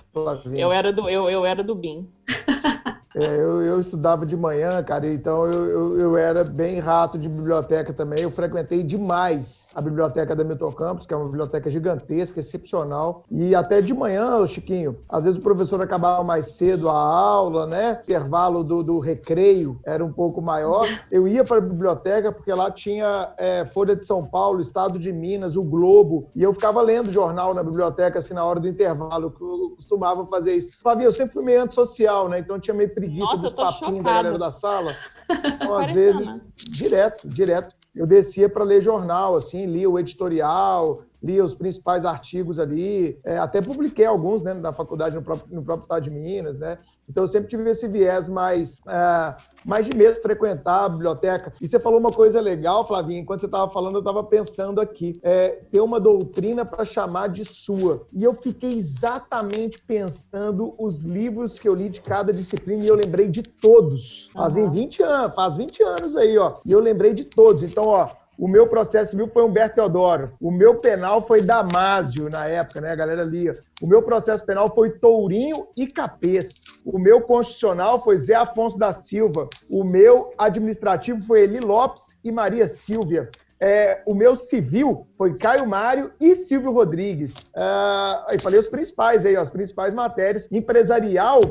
Eu era do, eu, eu era do BIM. (laughs) É, eu, eu, estudava de manhã, cara, então eu, eu, eu, era bem rato de biblioteca também. Eu frequentei demais a biblioteca da Milton Campos, que é uma biblioteca gigantesca, excepcional. E até de manhã, Chiquinho, às vezes o professor acabava mais cedo a aula, né? O intervalo do, do recreio era um pouco maior. Eu ia para a biblioteca porque lá tinha é, Folha de São Paulo, Estado de Minas, o Globo, e eu ficava lendo jornal na biblioteca assim na hora do intervalo. Eu costumava fazer isso. Flavia, eu sempre fui meio antissocial, né? Então tinha meio preguiça Nossa, dos papinhos da galera da sala. (laughs) Então, às vezes, direto, direto. Eu descia para ler jornal, assim, lia o editorial, lia os principais artigos ali, é, até publiquei alguns né, na faculdade, no próprio, no próprio estado de Minas, né? Então eu sempre tive esse viés mais, é, mais de medo de frequentar a biblioteca. E você falou uma coisa legal, Flavinha, enquanto você estava falando, eu estava pensando aqui, é, ter uma doutrina para chamar de sua. E eu fiquei exatamente pensando os livros que eu li de cada disciplina e eu lembrei de todos. Fazem 20 anos, faz 20 anos aí, ó. E eu lembrei de todos. Então, ó, o meu processo civil foi Humberto Teodoro. O meu penal foi Damásio, na época, né? A galera lia. O meu processo penal foi Tourinho e Capês. O meu constitucional foi Zé Afonso da Silva. O meu administrativo foi Eli Lopes e Maria Silvia. É, o meu civil foi Caio Mário e Silvio Rodrigues. Eu falei os principais aí, ó, as principais matérias. Empresarial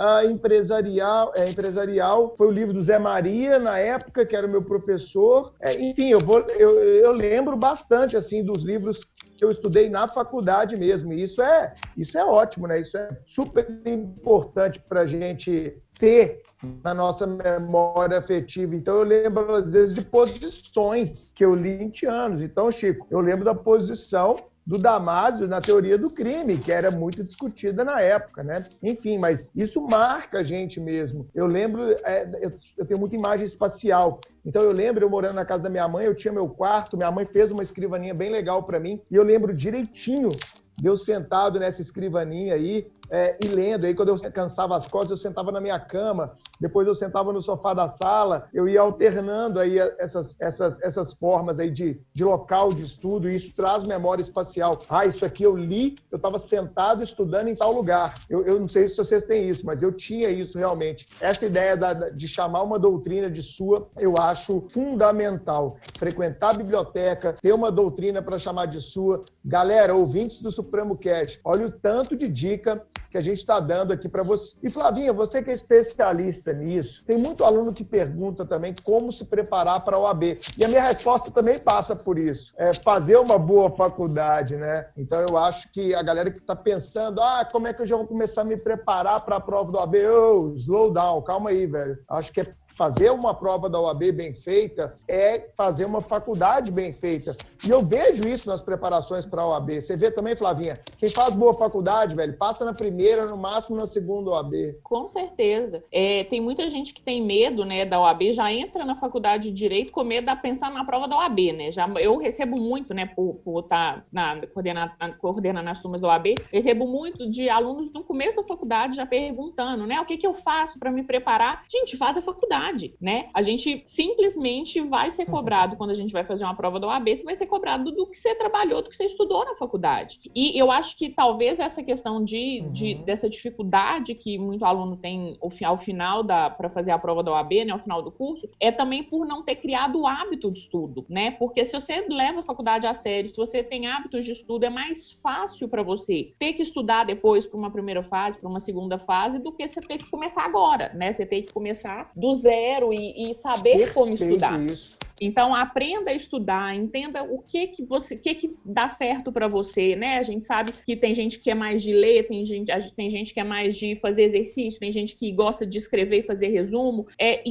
a empresarial, é, empresarial foi o livro do Zé Maria, na época, que era o meu professor. É, enfim, eu, vou, eu, eu lembro bastante assim dos livros que eu estudei na faculdade mesmo. E isso é, isso é ótimo, né? Isso é super importante para a gente ter na nossa memória afetiva. Então, eu lembro, às vezes, de posições que eu li em 20 anos. Então, Chico, eu lembro da posição do Damásio na teoria do crime, que era muito discutida na época, né? Enfim, mas isso marca a gente mesmo. Eu lembro, é, eu, eu, tenho muita imagem espacial. Então eu lembro eu morando na casa da minha mãe, eu tinha meu quarto, minha mãe fez uma escrivaninha bem legal para mim, e eu lembro direitinho de eu sentado nessa escrivaninha aí, é, e lendo. Aí, quando eu cansava as costas, eu sentava na minha cama, depois eu sentava no sofá da sala, eu ia alternando aí essas, essas, essas formas aí de, de local de estudo, e isso traz memória espacial. Ah, isso aqui eu li, eu estava sentado estudando em tal lugar. Eu, eu não sei se vocês têm isso, mas eu tinha isso realmente. Essa ideia da, de chamar uma doutrina de sua, eu acho fundamental. Frequentar a biblioteca, ter uma doutrina para chamar de sua. Galera, ouvintes do Supremo Cast, olha o tanto de dica que a gente está dando aqui para você. E Flavinha, você que é especialista nisso, tem muito aluno que pergunta também como se preparar para a OAB. E a minha resposta também passa por isso. É fazer uma boa faculdade, né? Então eu acho que a galera que está pensando, ah, como é que eu já vou começar a me preparar para a prova do OAB? Oh, slow down, calma aí, velho. Acho que é fazer uma prova da OAB bem feita é fazer uma faculdade bem feita. E eu vejo isso nas preparações para a OAB. Você vê também, Flavinha? Quem faz boa faculdade, velho, passa na primeira, no máximo na segunda OAB. Com certeza. É, tem muita gente que tem medo, né, da OAB, já entra na faculdade de Direito com medo de pensar na prova da OAB, né? Já, eu recebo muito, né, por, estar tá na, coordenando, coordenando as turmas da OAB, recebo muito de alunos no começo da faculdade já perguntando, né, o que, que eu faço para me preparar? Gente, faz a faculdade né? A gente simplesmente vai ser uhum. cobrado quando a gente vai fazer uma prova da OAB, você vai ser cobrado do que você trabalhou, do que você estudou na faculdade. E eu acho que talvez essa questão de, uhum. de dessa dificuldade que muito aluno tem ao final da para fazer a prova da OAB, né, ao final do curso, é também por não ter criado o hábito de estudo, né? Porque se você leva a faculdade a sério, se você tem hábitos de estudo, é mais fácil para você ter que estudar depois para uma primeira fase, para uma segunda fase, do que você ter que começar agora, né? Você tem que começar do zero zero e, e saber Perfeito como estudar. Isso. Então, aprenda a estudar, entenda o que que você, o que que dá certo para você, né? A gente sabe que tem gente que é mais de ler, tem gente, tem gente que é mais de fazer exercício, tem gente que gosta de escrever e fazer resumo. É,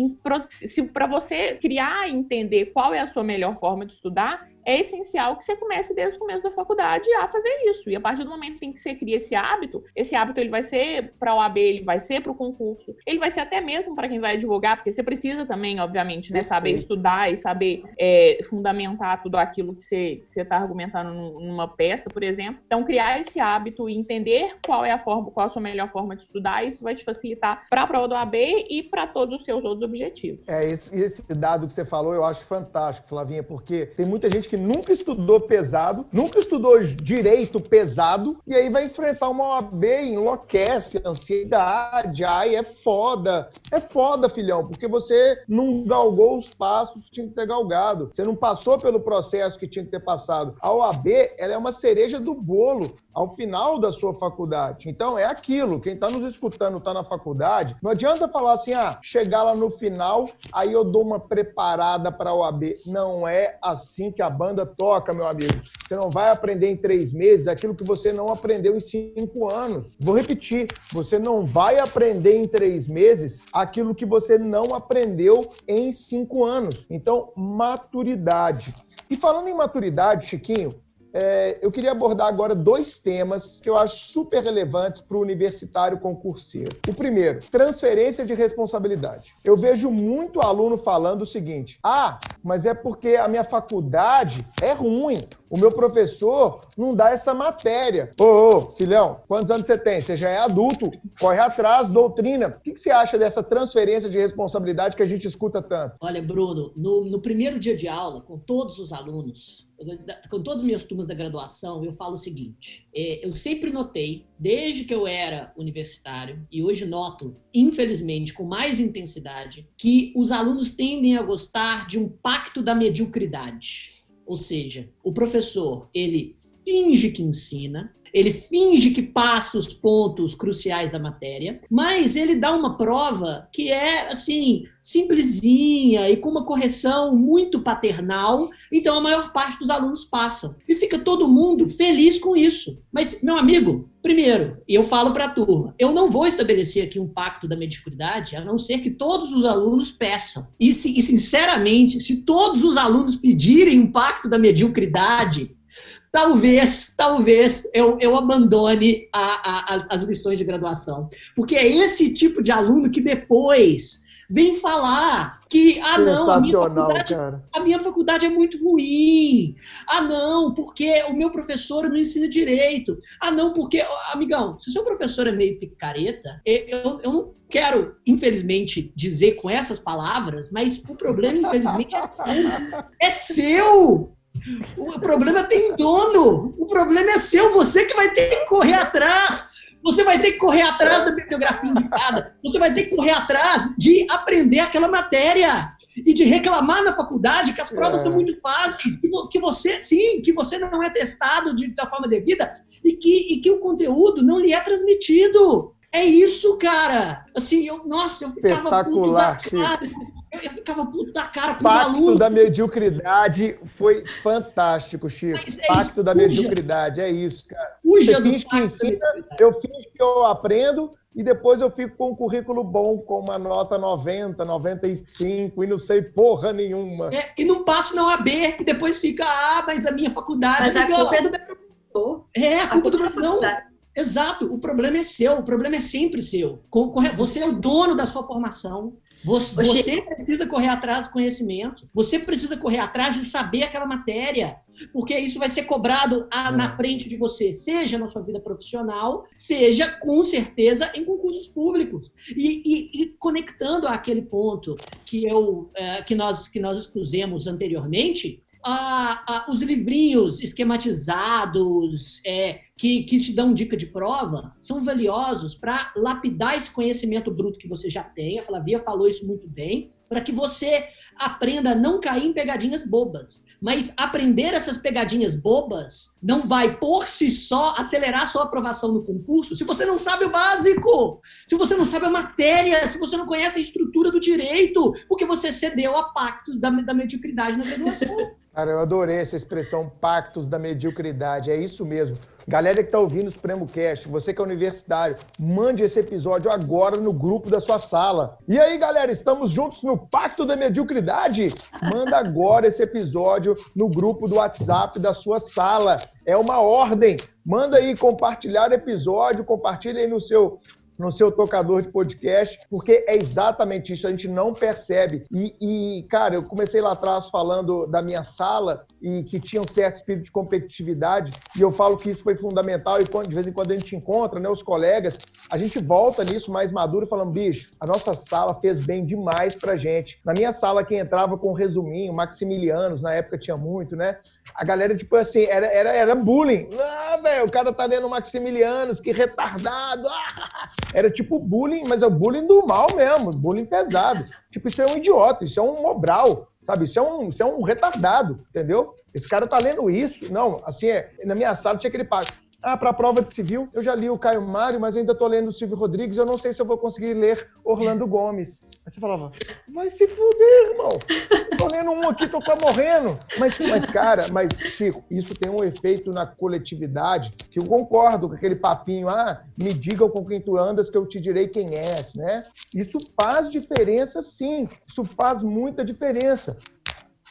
para você criar e entender qual é a sua melhor forma de estudar, é essencial que você comece desde o começo da faculdade a fazer isso. E a partir do momento em que você cria esse hábito, esse hábito ele vai ser para o AB, ele vai ser para o concurso, ele vai ser até mesmo para quem vai advogar, porque você precisa também, obviamente, né, saber estudar e saber é, fundamentar tudo aquilo que você está argumentando numa peça, por exemplo. Então, criar esse hábito e entender qual é a forma, qual a sua melhor forma de estudar, isso vai te facilitar para a prova do AB e para todos os seus outros objetivos. É, esse, esse dado que você falou eu acho fantástico, Flavinha, porque tem muita gente que nunca estudou pesado, nunca estudou direito pesado, e aí vai enfrentar uma OAB, enlouquece, ansiedade, ai, é foda. É foda, filhão, porque você não galgou os passos que tinha que ter galgado. Você não passou pelo processo que tinha que ter passado. A OAB, ela é uma cereja do bolo ao final da sua faculdade. Então, é aquilo. Quem está nos escutando, está na faculdade, não adianta falar assim, ah, chegar lá no final, aí eu dou uma preparada para a OAB. Não é assim que a banda toca, meu amigo. Você não vai aprender em três meses aquilo que você não aprendeu em cinco anos. Vou repetir: você não vai aprender em três meses aquilo que você não aprendeu em cinco anos. Então, maturidade. E falando em maturidade, Chiquinho, é, eu queria abordar agora dois temas que eu acho super relevantes para o universitário concurseiro. O primeiro, transferência de responsabilidade. Eu vejo muito aluno falando o seguinte: ah, mas é porque a minha faculdade é ruim. O meu professor não dá essa matéria. Ô, ô, filhão, quantos anos você tem? Você já é adulto, corre atrás, doutrina. O que, que você acha dessa transferência de responsabilidade que a gente escuta tanto? Olha, Bruno, no, no primeiro dia de aula, com todos os alunos, com todas as minhas turmas da graduação, eu falo o seguinte: é, eu sempre notei, desde que eu era universitário, e hoje noto, infelizmente, com mais intensidade, que os alunos tendem a gostar de um pacto da mediocridade. Ou seja, o professor, ele finge que ensina, ele finge que passa os pontos cruciais da matéria, mas ele dá uma prova que é assim simplesinha e com uma correção muito paternal, então a maior parte dos alunos passam. E fica todo mundo feliz com isso. Mas, meu amigo, primeiro, eu falo para a turma, eu não vou estabelecer aqui um pacto da mediocridade, a não ser que todos os alunos peçam. E, se, e sinceramente, se todos os alunos pedirem um pacto da mediocridade, talvez, talvez eu, eu abandone a, a, as lições de graduação. Porque é esse tipo de aluno que depois vem falar que, ah, não, a minha, faculdade, a minha faculdade é muito ruim. Ah, não, porque o meu professor não ensina direito. Ah, não, porque, amigão, se o seu professor é meio picareta, eu, eu não quero, infelizmente, dizer com essas palavras, mas o problema, infelizmente, é seu. É seu! O problema tem dono. O problema é seu. Você que vai ter que correr atrás. Você vai ter que correr atrás da bibliografia indicada. Você vai ter que correr atrás de aprender aquela matéria e de reclamar na faculdade que as provas é. estão muito fáceis, que você, sim, que você não é testado de, da forma devida e que, e que o conteúdo não lhe é transmitido. É isso, cara. Assim, eu, nossa, eu ficava Espetacular, puto da cara. Eu, ficava puto da cara com Pacto os alunos. da mediocridade foi fantástico, Chico. É Pacto isso, da fuja. mediocridade, é isso, cara. Fuja eu finge que ensina, eu finge que eu aprendo e depois eu fico com um currículo bom, com uma nota 90, 95 e não sei porra nenhuma. É, e não passo na OAB, e depois fica, ah, mas a minha faculdade... Mas a culpa é do meu professor. É, a culpa, a culpa do meu... Não, Exato, o problema é seu, o problema é sempre seu. Você é o dono da sua formação, você, você, precisa correr atrás do conhecimento, você precisa correr atrás de saber aquela matéria, porque isso vai ser cobrado a, na frente de você, seja na sua vida profissional, seja com certeza em concursos públicos. E, e, e conectando àquele ponto que, eu, é, que, nós, que nós expusemos anteriormente, os livrinhos esquematizados é, que, que te dão dica de prova são valiosos para lapidar esse conhecimento bruto que você já tem. A Flavia falou isso muito bem, para que você aprenda a não cair em pegadinhas bobas. Mas aprender essas pegadinhas bobas não vai, por si só, acelerar a sua aprovação no concurso se você não sabe o básico, se você não sabe a matéria, se você não conhece a estrutura do direito, porque você cedeu a pactos da, da mediocridade na graduação. (laughs) Cara, eu adorei essa expressão pactos da mediocridade. É isso mesmo. Galera que está ouvindo o Supremo Cast, você que é universitário, mande esse episódio agora no grupo da sua sala. E aí, galera, estamos juntos no Pacto da Mediocridade? Manda agora esse episódio no grupo do WhatsApp da sua sala. É uma ordem. Manda aí compartilhar episódio, compartilha aí no seu no seu tocador de podcast, porque é exatamente isso, a gente não percebe. E, e, cara, eu comecei lá atrás falando da minha sala e que tinha um certo espírito de competitividade, e eu falo que isso foi fundamental, e quando, de vez em quando a gente encontra, né, os colegas, a gente volta nisso mais maduro falando, bicho, a nossa sala fez bem demais pra gente. Na minha sala, quem entrava com um resuminho, Maximilianos, na época tinha muito, né? A galera, tipo assim, era, era, era bullying. Ah, velho, o cara tá lendo Maximilianos, que retardado. Ah! Era tipo bullying, mas é o bullying do mal mesmo, bullying pesado. Tipo, isso é um idiota, isso é um mobral, sabe? Isso é um, isso é um retardado, entendeu? Esse cara tá lendo isso. Não, assim, é, na minha sala tinha aquele passo. Ah, para a prova de civil, eu já li o Caio Mário, mas ainda estou lendo o Silvio Rodrigues, eu não sei se eu vou conseguir ler Orlando Gomes. Aí você falava, vai se fuder, irmão. Estou lendo um aqui, tô quase morrendo. Mas, mas, cara, mas, Chico, isso tem um efeito na coletividade que eu concordo com aquele papinho, ah, me digam com quem tu andas que eu te direi quem és, né? Isso faz diferença, sim. Isso faz muita diferença.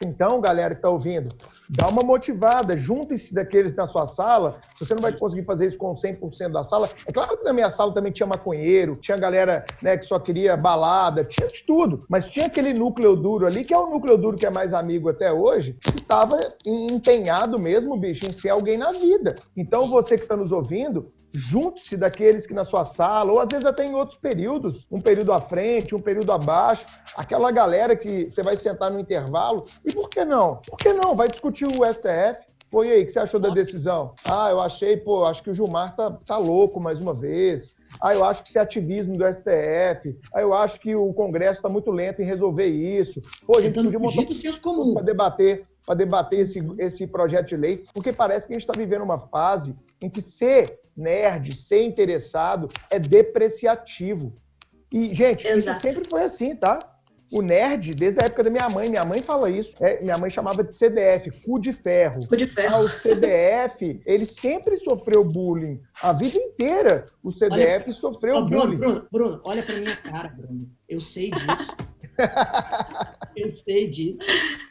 Então, galera que está ouvindo, dá uma motivada, junte-se daqueles na sua sala. Se você não vai conseguir fazer isso com 100% da sala, é claro que na minha sala também tinha maconheiro, tinha galera né, que só queria balada, tinha de tudo, mas tinha aquele núcleo duro ali, que é o núcleo duro que é mais amigo até hoje, que estava empenhado mesmo, bicho, em ser alguém na vida. Então, você que está nos ouvindo, junte-se daqueles que na sua sala, ou às vezes até em outros períodos, um período à frente, um período abaixo, aquela galera que você vai sentar no intervalo. E por que não? Por que não? Vai discutir o STF. Pô, e aí, o que você achou da decisão? Ah, eu achei, pô, acho que o Gilmar tá, tá louco mais uma vez. Ah, eu acho que esse ativismo do STF. Ah, eu acho que o Congresso está muito lento em resolver isso. Pô, a gente podia montar um para debater, para debater esse, esse projeto de lei, porque parece que a gente está vivendo uma fase em que ser nerd, ser interessado é depreciativo. E, gente, Exato. isso sempre foi assim, tá? O nerd, desde a época da minha mãe, minha mãe fala isso. É, minha mãe chamava de CDF, cu de ferro. Cu de ferro. Ah, o CDF, ele sempre sofreu bullying. A vida inteira o CDF olha, sofreu oh, Bruno, bullying. Bruno, Bruno, olha pra minha cara, Bruno. Eu sei disso. (laughs) Eu sei disso.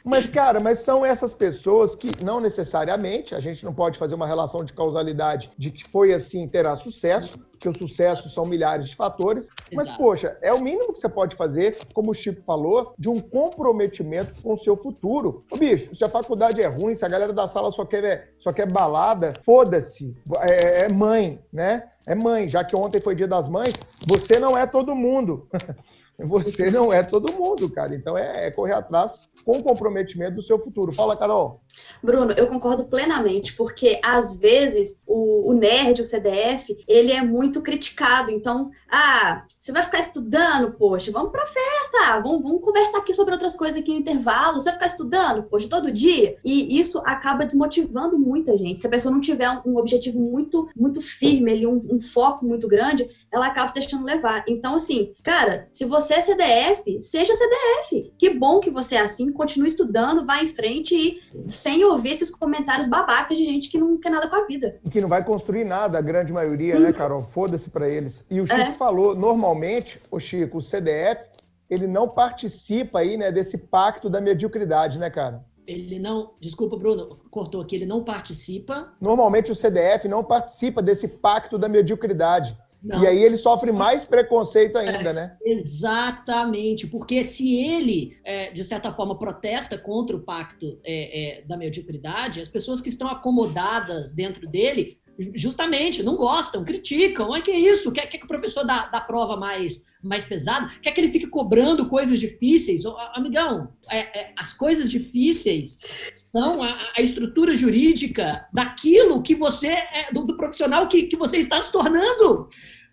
Mas, cara, mas são essas pessoas que não necessariamente, a gente não pode fazer uma relação de causalidade de que foi assim, terá sucesso, porque o sucesso são milhares de fatores. Mas, Exato. poxa, é o mínimo que você pode fazer, como o Chico falou, de um comprometimento com o seu futuro. Ô, bicho, se a faculdade é ruim, se a galera da sala só quer, só quer balada, foda-se. É, é mãe, né? É mãe. Já que ontem foi dia das mães, você não é todo mundo. (laughs) Você não é todo mundo, cara. Então é, é correr atrás com comprometimento do seu futuro. Fala, Carol. Bruno, eu concordo plenamente, porque às vezes o, o, nerd, o CDF, ele é muito criticado. Então, ah, você vai ficar estudando, poxa, vamos pra festa, vamos, vamos conversar aqui sobre outras coisas aqui no intervalo. Você vai ficar estudando, poxa, todo dia. E isso acaba desmotivando muita gente. Se a pessoa não tiver um, objetivo muito, muito firme, ali, um, um foco muito grande, ela acaba se deixando levar. Então, assim, cara, se você é CDF, seja CDF. Que bom que você é assim, continue estudando, vá em frente e sem ouvir esses comentários babacas de gente que não quer nada com a vida. E que não vai construir nada, a grande maioria, né, uhum. né, Carol? Foda-se para eles. E o Chico é. falou, normalmente, o Chico, o CDF, ele não participa aí, né, desse pacto da mediocridade, né, cara? ele não. Desculpa, Bruno, cortou aqui, ele não participa. Normalmente o CDF não participa desse pacto da mediocridade. Não. E aí ele sofre mais preconceito ainda, é, né? Exatamente, porque se ele, é, de certa forma, protesta contra o pacto é, é, da mediocridade, as pessoas que estão acomodadas dentro dele, justamente, não gostam, criticam. Olha que é isso? Quer, quer que o professor dá, dá prova mais, mais pesada? Quer que ele fique cobrando coisas difíceis? Amigão, é, é, as coisas difíceis são a, a, estrutura jurídica daquilo que você, é, do, do profissional que, que você está se tornando.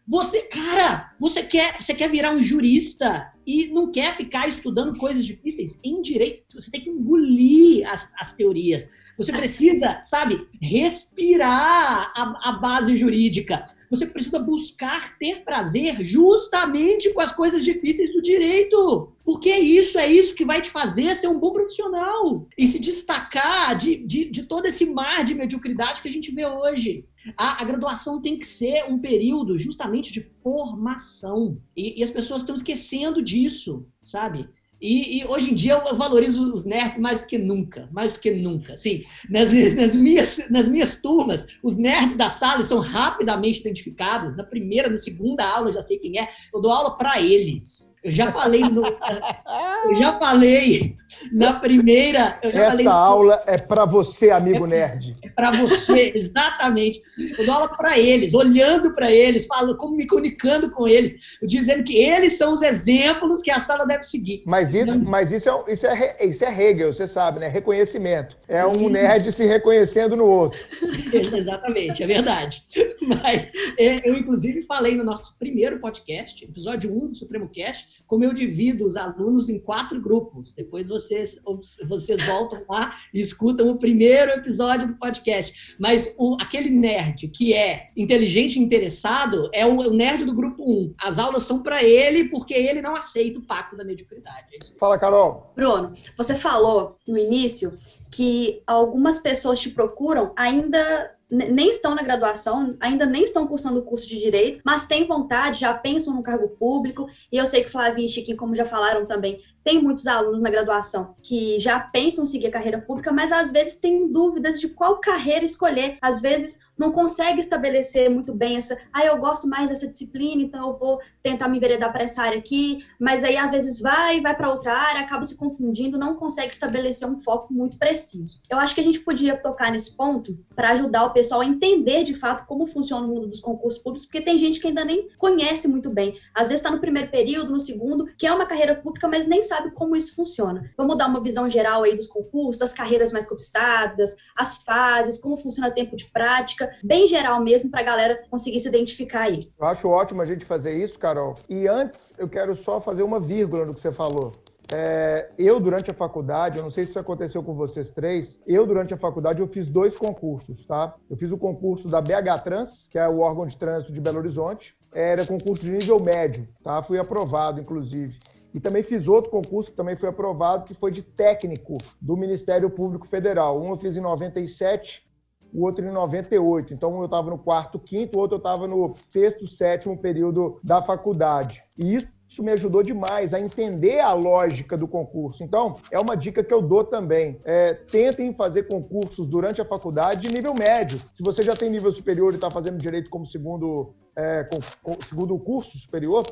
Você, cara, você quer, você quer virar um jurista e não quer ficar estudando coisas difíceis em direito. Você tem que engolir as, as teorias. Você precisa, sabe, respirar a, a base jurídica. Você precisa buscar ter prazer justamente com as coisas difíceis do direito. Porque é isso, é isso que vai te fazer ser um bom profissional e se destacar de, de, de todo esse mar de mediocridade que a gente vê hoje. A, a, graduação tem que ser um período justamente de formação. E, e as pessoas estão esquecendo disso, sabe? E, e, hoje em dia eu valorizo os nerds mais do que nunca, mais do que nunca. Assim, nas, (laughs) nas, minhas, nas minhas turmas, os nerds da sala são rapidamente identificados. Na primeira, na segunda aula, eu já sei quem é. Eu dou aula para eles. Eu já falei no, eu já falei na primeira. Essa falei, aula é para você, amigo é, nerd. É para você, exatamente. Eu dou aula para eles, olhando para eles, falando, como me comunicando com eles, dizendo que eles são os exemplos que a sala deve seguir. Mas isso, mas isso é, isso é, isso é Hegel, você sabe, né? Reconhecimento. É um nerd se reconhecendo no outro. (laughs) exatamente, é verdade. Mas é, eu, inclusive, falei no nosso primeiro podcast, episódio 1 do Supremo Cast, como eu divido os alunos em quatro grupos. Depois vocês, vocês voltam lá e escutam o primeiro episódio do podcast. Mas o, aquele nerd que é inteligente e interessado é o, o nerd do grupo 1. As aulas são para ele porque ele não aceita o pacto da mediocridade. Fala, Carol. Bruno, você falou no início que algumas pessoas te procuram ainda nem estão na graduação, ainda nem estão cursando o curso de direito, mas têm vontade, já pensam no cargo público. E eu sei que Flavinha e Chiquinho, como já falaram também, tem muitos alunos na graduação que já pensam seguir a carreira pública, mas às vezes têm dúvidas de qual carreira escolher. Às vezes não consegue estabelecer muito bem essa, ah, eu gosto mais dessa disciplina, então eu vou tentar me enveredar para essa área aqui, mas aí às vezes vai, vai para outra área, acaba se confundindo, não consegue estabelecer um foco muito preciso. Eu acho que a gente podia tocar nesse ponto para ajudar o pessoal a entender de fato como funciona o mundo dos concursos públicos, porque tem gente que ainda nem conhece muito bem. Às vezes está no primeiro período, no segundo, que é uma carreira pública, mas nem sabe como isso funciona. Vamos dar uma visão geral aí dos concursos, das carreiras mais cobiçadas, as fases, como funciona o tempo de prática, bem geral mesmo, para a galera conseguir se identificar aí. Eu acho ótimo a gente fazer isso, Carol. E antes, eu quero só fazer uma vírgula no que você falou. É, eu, durante a faculdade, eu não sei se isso aconteceu com vocês três, eu, durante a faculdade, eu fiz dois concursos, tá? Eu fiz o concurso da BH Trans, que é o órgão de trânsito de Belo Horizonte, era concurso de nível médio, tá? Fui aprovado, inclusive. E também fiz outro concurso que também foi aprovado, que foi de técnico do Ministério Público Federal. Um eu fiz em 97, o outro em 98. Então, um eu estava no quarto, quinto, o outro eu estava no sexto, sétimo período da faculdade. E isso isso me ajudou demais a entender a lógica do concurso. Então, é uma dica que eu dou também. É, tentem fazer concursos durante a faculdade de nível médio. Se você já tem nível superior e está fazendo direito como segundo, é, com, com, segundo curso superior,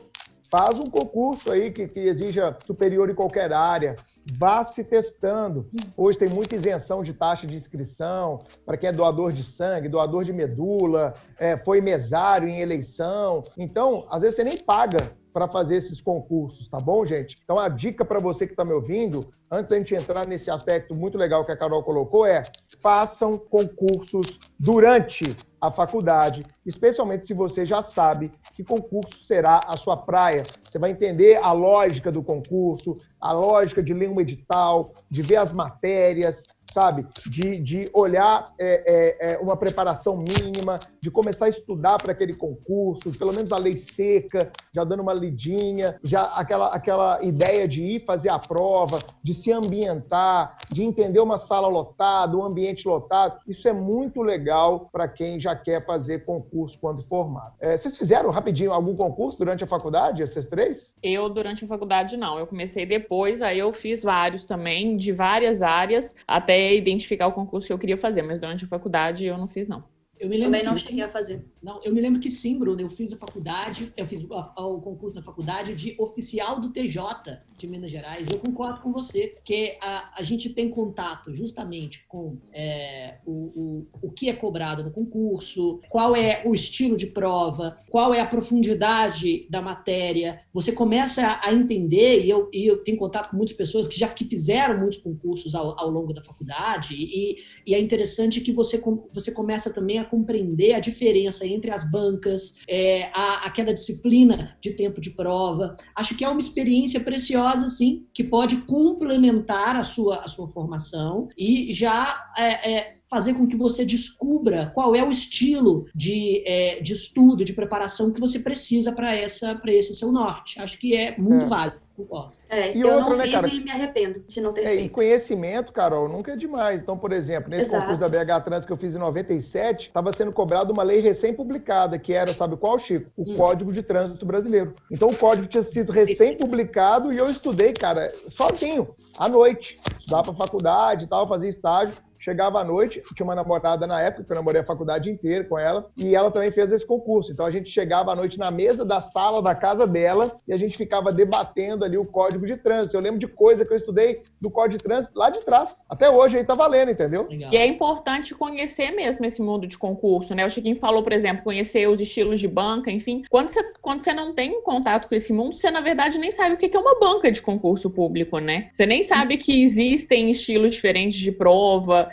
faz um concurso aí que, que exija superior em qualquer área. Vá se testando. Hoje tem muita isenção de taxa de inscrição para quem é doador de sangue, doador de medula, é, foi mesário em eleição. Então, às vezes você nem paga para fazer esses concursos, tá bom, gente? Então, a dica para você que está me ouvindo, antes da gente entrar nesse aspecto muito legal que a Carol colocou, é façam concursos durante a faculdade, especialmente se você já sabe que concurso será a sua praia. Você vai entender a lógica do concurso, a lógica de ler um edital, de ver as matérias, sabe? De, de olhar é, é, é, uma preparação mínima, de começar a estudar para aquele concurso, pelo menos a lei seca, já dando uma lidinha, já aquela, aquela ideia de ir fazer a prova, de se ambientar, de entender uma sala lotada, um ambiente lotado. Isso é muito legal para quem já quer fazer concurso quando formado. É, vocês fizeram rapidinho algum concurso durante a faculdade, esses três? Eu, durante a faculdade, não. Eu comecei depois, aí eu fiz vários também, de várias áreas, até identificar o concurso que eu queria fazer, mas durante a faculdade eu não fiz, não. Eu me lembro Também não cheguei a fazer. Não, eu me lembro que sim, Bruno. Eu fiz a faculdade, eu fiz o, o, concurso na faculdade de oficial do TJ de Minas Gerais. Eu concordo com você, porque a, a gente tem contato justamente com é, o, o, o que é cobrado no concurso, qual é o estilo de prova, qual é a profundidade da matéria. Você começa a, a entender, e eu, e eu tenho contato com muitas pessoas que já que fizeram muitos concursos ao, ao longo da faculdade, e, e é interessante que você, você começa também a compreender a diferença entre as bancas, é, a, aquela disciplina de tempo de prova. Acho que é uma experiência preciosa, sim, que pode complementar a sua, a sua formação e já é, é, fazer com que você descubra qual é o estilo de, é, de estudo, de preparação que você precisa para esse seu norte. Acho que é muito é. válido, concordo. É, e eu outra, não né, fiz cara? e me arrependo de não ter é, feito. E conhecimento, Carol, nunca é demais. Então, por exemplo, nesse Exato. concurso da BH Trans que eu fiz em 97, estava sendo cobrado uma lei recém-publicada, que era, sabe qual, Chico? O hum. Código de Trânsito Brasileiro. Então, o código tinha sido recém-publicado e eu estudei, cara, sozinho, à noite. Estudava para faculdade e tal, fazia estágio. Chegava à noite, tinha uma namorada na época, que eu namorei a faculdade inteira com ela, e ela também fez esse concurso. Então a gente chegava à noite na mesa da sala da casa dela e a gente ficava debatendo ali o código de trânsito. Eu lembro de coisa que eu estudei do código de trânsito lá de trás. Até hoje aí tá valendo, entendeu? Legal. E é importante conhecer mesmo esse mundo de concurso, né? O Chiquinho falou, por exemplo, conhecer os estilos de banca, enfim. Quando você, quando você não tem contato com esse mundo, você na verdade nem sabe o que é uma banca de concurso público, né? Você nem sabe que existem estilos diferentes de prova,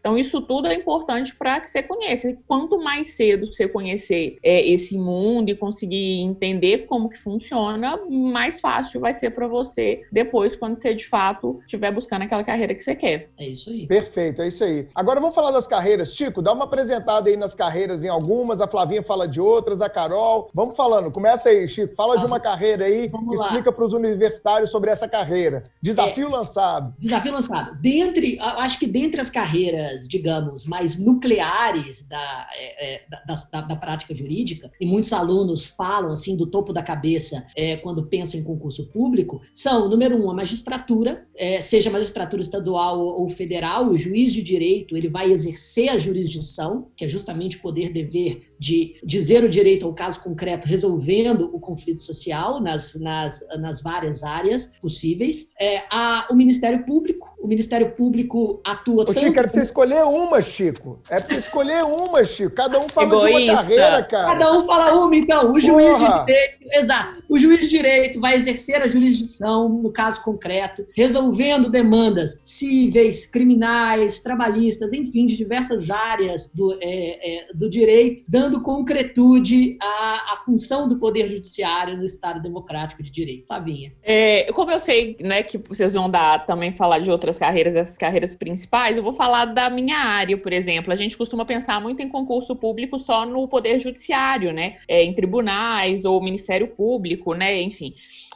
então, isso tudo é importante para que você conheça. Quanto mais cedo você conhecer é, esse mundo e conseguir entender como que funciona, mais fácil vai ser para você depois, quando você de fato estiver buscando aquela carreira que você quer. É isso aí. Perfeito, é isso aí. Agora vamos falar das carreiras. Chico, dá uma apresentada aí nas carreiras em algumas, a Flavinha fala de outras, a Carol. Vamos falando. Começa aí, Chico. Fala Nossa. de uma carreira aí, vamos explica para os universitários sobre essa carreira. Desafio é, lançado. Desafio lançado. Dentre, acho que dentre as carreiras, digamos, mais nucleares da, é, é da, da, da, prática jurídica, e muitos alunos falam assim do topo da cabeça é, quando pensam em concurso público, são, número um, a magistratura, é, seja magistratura estadual ou federal, o juiz de direito ele vai exercer a jurisdição, que é justamente poder dever de dizer o direito ao caso concreto, resolvendo o conflito social nas, nas, nas várias áreas possíveis. É, a, o Ministério Público, o Ministério Público atua Ô, tanto... Chico, é pra você escolher uma, Chico. É pra você escolher uma, Chico. Cada um fala Egoísta. de uma carreira, cara. Cada um fala uma, então. O juiz Porra. de direito, exato. O juiz de direito vai exercer a jurisdição no caso concreto, resolvendo demandas cíveis, criminais, trabalhistas, enfim, de diversas áreas do, é, é, do direito, dando dando concretude à, à função do Poder Judiciário no Estado Democrático de Direito. Flavinha. É, como eu sei né, que vocês vão dar também falar de outras carreiras, essas carreiras principais, eu vou falar da minha área, por exemplo. A gente costuma pensar muito em concurso público só no Poder Judiciário, né? É, em tribunais ou Ministério Público, né? Enfim.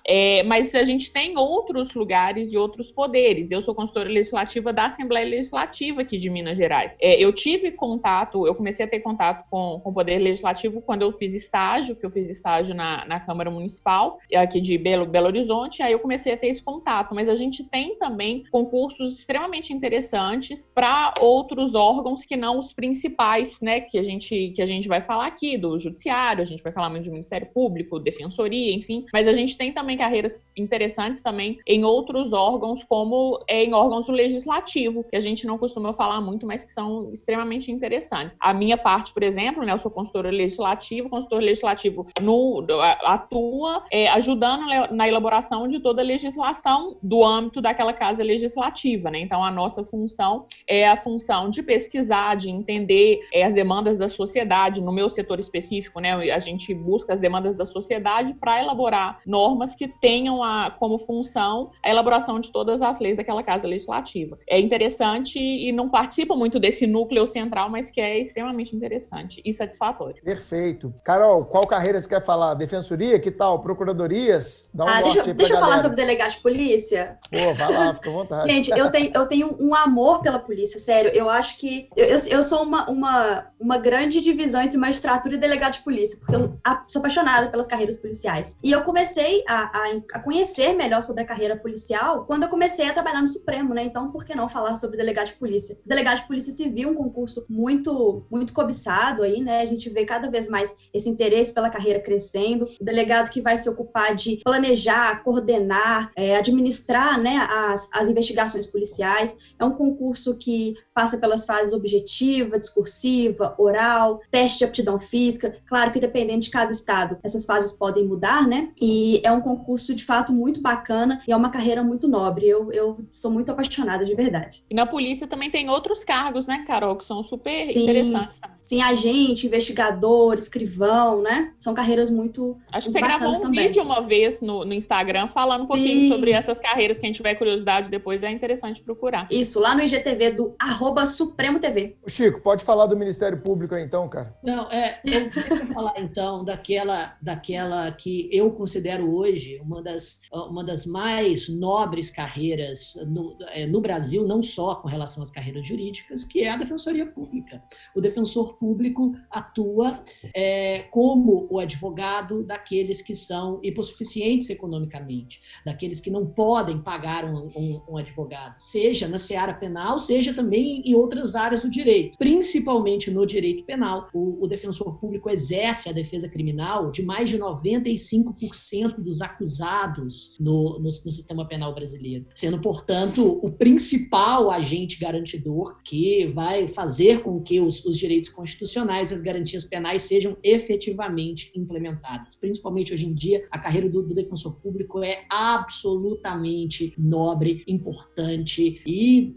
É, mas a gente tem outros lugares e outros poderes. Eu sou consultora legislativa da Assembleia Legislativa aqui de Minas Gerais. É, eu tive contato, eu comecei a ter contato com, com o Poder Legislativo quando eu fiz estágio, que eu fiz estágio na, na Câmara Municipal, aqui de Belo, Belo Horizonte, aí eu comecei a ter esse contato. Mas a gente tem também concursos extremamente interessantes para outros órgãos que não os principais, né? Que a gente, que a gente vai falar aqui, do Judiciário, a gente vai falar muito do Ministério Público, Defensoria, enfim. Mas a gente tem também carreiras interessantes também em outros órgãos, como em órgãos do legislativo, que a gente não costuma falar muito, mas que são extremamente interessantes. A minha parte, por exemplo, né, eu sou consultora legislativa, consultor legislativo no, atua é, ajudando na elaboração de toda a legislação do âmbito daquela casa legislativa, né? Então, a nossa função é a função de pesquisar, de entender é, as demandas da sociedade, no meu setor específico, né? A gente busca as demandas da sociedade para elaborar normas que que tenham a, como função a elaboração de todas as leis daquela casa legislativa. É interessante e não participa muito desse núcleo central, mas que é extremamente interessante e satisfatório. Perfeito. Carol, qual carreira você quer falar? Defensoria? Que tal? Procuradorias? Dá um ah, deixa, deixa eu falar sobre delegado de polícia. Pô, vai lá, fica à vontade. Gente, eu tenho, eu tenho um amor pela polícia, sério. Eu acho que eu, eu, eu sou uma, uma, uma grande divisão entre magistratura e delegado de polícia, porque eu sou apaixonada pelas carreiras policiais. E eu comecei a, a, a, conhecer melhor sobre a carreira policial quando eu comecei a trabalhar no Supremo, né? Então, por que não falar sobre delegado de polícia? Delegado de polícia civil, um concurso muito, muito cobiçado aí, né? A gente vê cada vez mais esse interesse pela carreira crescendo. O delegado que vai se ocupar de planejar, coordenar, é, administrar, né, as, as investigações policiais. É um concurso que passa pelas fases objetiva, discursiva, oral, teste de aptidão física. Claro que dependendo de cada estado, essas fases podem mudar, né? E é um concurso curso de fato muito bacana e é uma carreira muito nobre. Eu, eu sou muito apaixonada de verdade. E na polícia também tem outros cargos, né, Carol, que são super Sim. interessantes também. Sim, agente, investigador, escrivão, né? São carreiras muito. Acho que você gravou um também. vídeo uma vez no, no Instagram falando um pouquinho Sim. sobre essas carreiras. Quem tiver curiosidade depois é interessante procurar. Isso, lá no IGTV do arroba Supremo TV. Chico, pode falar do Ministério Público aí, então, cara? Não, é, eu queria falar então daquela, daquela que eu considero hoje uma das, uma das mais nobres carreiras no, é, no Brasil, não só com relação às carreiras jurídicas, que é a Defensoria Pública. O defensor público atua é, como o advogado daqueles que são hipossuficientes economicamente, daqueles que não podem pagar um, um, um advogado, seja na seara penal, seja também em outras áreas do direito, principalmente no direito penal. O, o defensor público exerce a defesa criminal de mais de 95% dos acusados no, no, no sistema penal brasileiro, sendo, portanto, o principal agente garantidor que vai fazer com que os, os direitos constitucionais, as garantias penais sejam efetivamente implementadas. Principalmente hoje em dia, a carreira do, do defensor público é absolutamente nobre, importante e,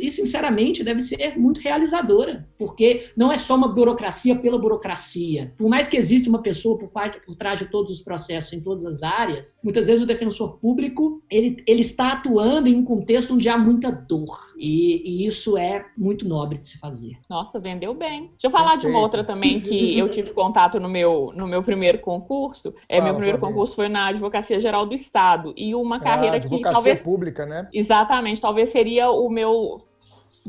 e, sinceramente, deve ser muito realizadora, porque não é só uma burocracia pela burocracia. Por mais que exista uma pessoa por, por trás de todos os processos em todas as áreas, muitas vezes o defensor público ele, ele está atuando em um contexto onde há muita dor e, e isso é muito nobre de se fazer. Nossa, vendeu bem. Deixa eu falar Perfeito. de uma outra também que eu tive contato no meu, no meu primeiro concurso. É, ah, meu primeiro concurso foi na Advocacia Geral do Estado. E uma ah, carreira ah, que talvez. pública, né? Exatamente, talvez seria o meu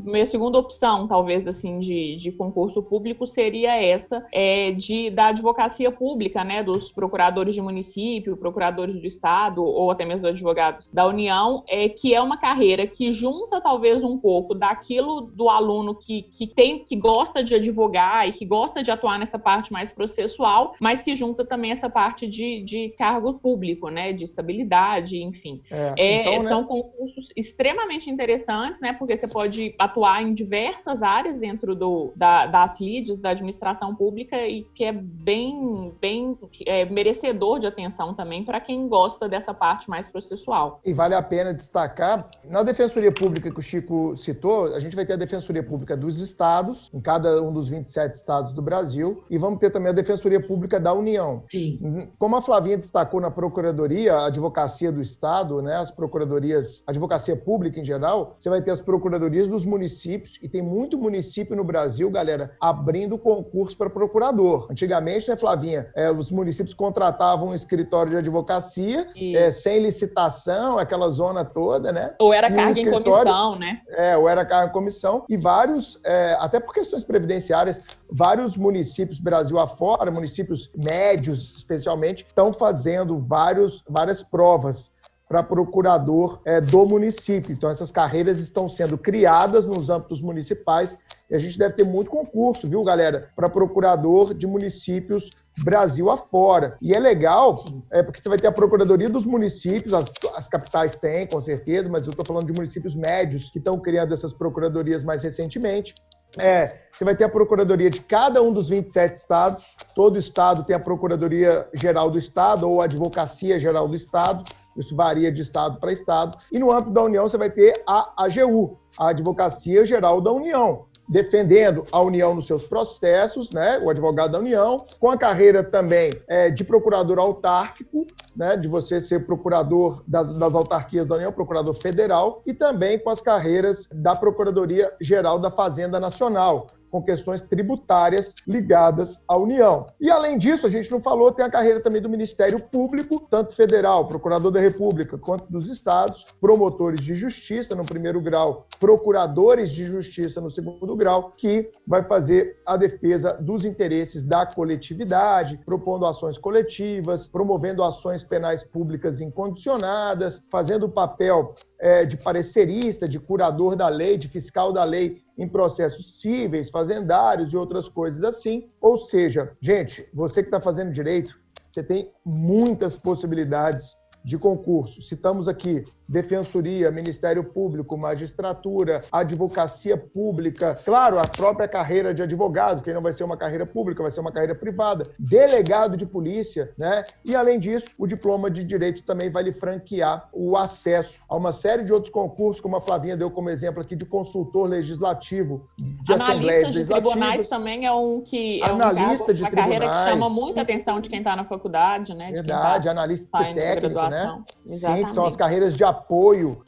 minha segunda opção, talvez, assim, de, de concurso público seria essa, é, de, da advocacia pública, né, dos procuradores de município, procuradores do Estado, ou até mesmo advogados da União, é, que é uma carreira que junta, talvez, um pouco daquilo do aluno que, que tem, que gosta de advogar e que gosta de atuar nessa parte mais processual, mas que junta também essa parte de, de cargo público, né, de estabilidade, enfim. É, é então, né? São concursos extremamente interessantes, né, porque você pode atuar em diversas áreas dentro do, da, das leads, da administração pública, e que é bem, bem é, merecedor de atenção também para quem gosta dessa parte mais processual. E vale a pena destacar, na Defensoria Pública que o Chico citou, a gente vai ter a Defensoria Pública dos Estados, em cada um dos 27 estados do Brasil, e vamos ter também a Defensoria Pública da União. Sim. Como a Flavinha destacou na Procuradoria, a Advocacia do Estado, né, as procuradorias, a Advocacia Pública em geral, você vai ter as procuradorias dos municípios, e tem muito município no Brasil, galera, abrindo concurso para procurador. Antigamente, né, Flavinha, é, os municípios contratavam um escritório de advocacia é, sem licitação, aquela zona toda, né? Ou era carga um em comissão, né? É, ou era carga em comissão. E vários, é, até por questões previdenciárias, vários municípios Brasil afora, municípios médios especialmente, estão fazendo vários, várias provas para procurador é, do município. Então, essas carreiras estão sendo criadas nos âmbitos municipais e a gente deve ter muito concurso, viu, galera, para procurador de municípios Brasil afora. E é legal, é, porque você vai ter a Procuradoria dos Municípios, as, as capitais têm, com certeza, mas eu estou falando de municípios médios que estão criando essas procuradorias mais recentemente. É, você vai ter a Procuradoria de cada um dos 27 estados, todo estado tem a Procuradoria Geral do Estado ou a Advocacia Geral do Estado, isso varia de estado para estado. E no âmbito da União, você vai ter a AGU, a Advocacia Geral da União, defendendo a União nos seus processos, né, o advogado da União, com a carreira também é, de procurador autárquico, né, de você ser procurador das, das, autarquias da União, procurador federal, e também com as carreiras da Procuradoria Geral da Fazenda Nacional, com questões tributárias ligadas à União. E além disso, a gente não falou, tem a carreira também do Ministério Público, tanto federal, procurador da República, quanto dos estados, promotores de justiça no primeiro grau, procuradores de justiça no segundo grau, que vai fazer a defesa dos interesses da coletividade, propondo ações coletivas, promovendo ações penais públicas incondicionadas, fazendo o papel é, de parecerista, de curador da lei, de fiscal da lei em processos cíveis, fazendários e outras coisas assim. Ou seja, gente, você que está fazendo direito, você tem muitas possibilidades de concurso. Citamos aqui defensoria, Ministério Público, magistratura, advocacia pública, claro, a própria carreira de advogado, que não vai ser uma carreira pública, vai ser uma carreira privada, delegado de polícia, né? E além disso, o diploma de direito também vai lhe franquear o acesso a uma série de outros concursos, como a Flavinha deu como exemplo aqui de consultor legislativo de Analista de tribunais também é um que é analista um de uma carreira que chama muita atenção de quem está na faculdade, né? Verdade, tá, analista tá técnico, né? Sim, que são as carreiras de apoio.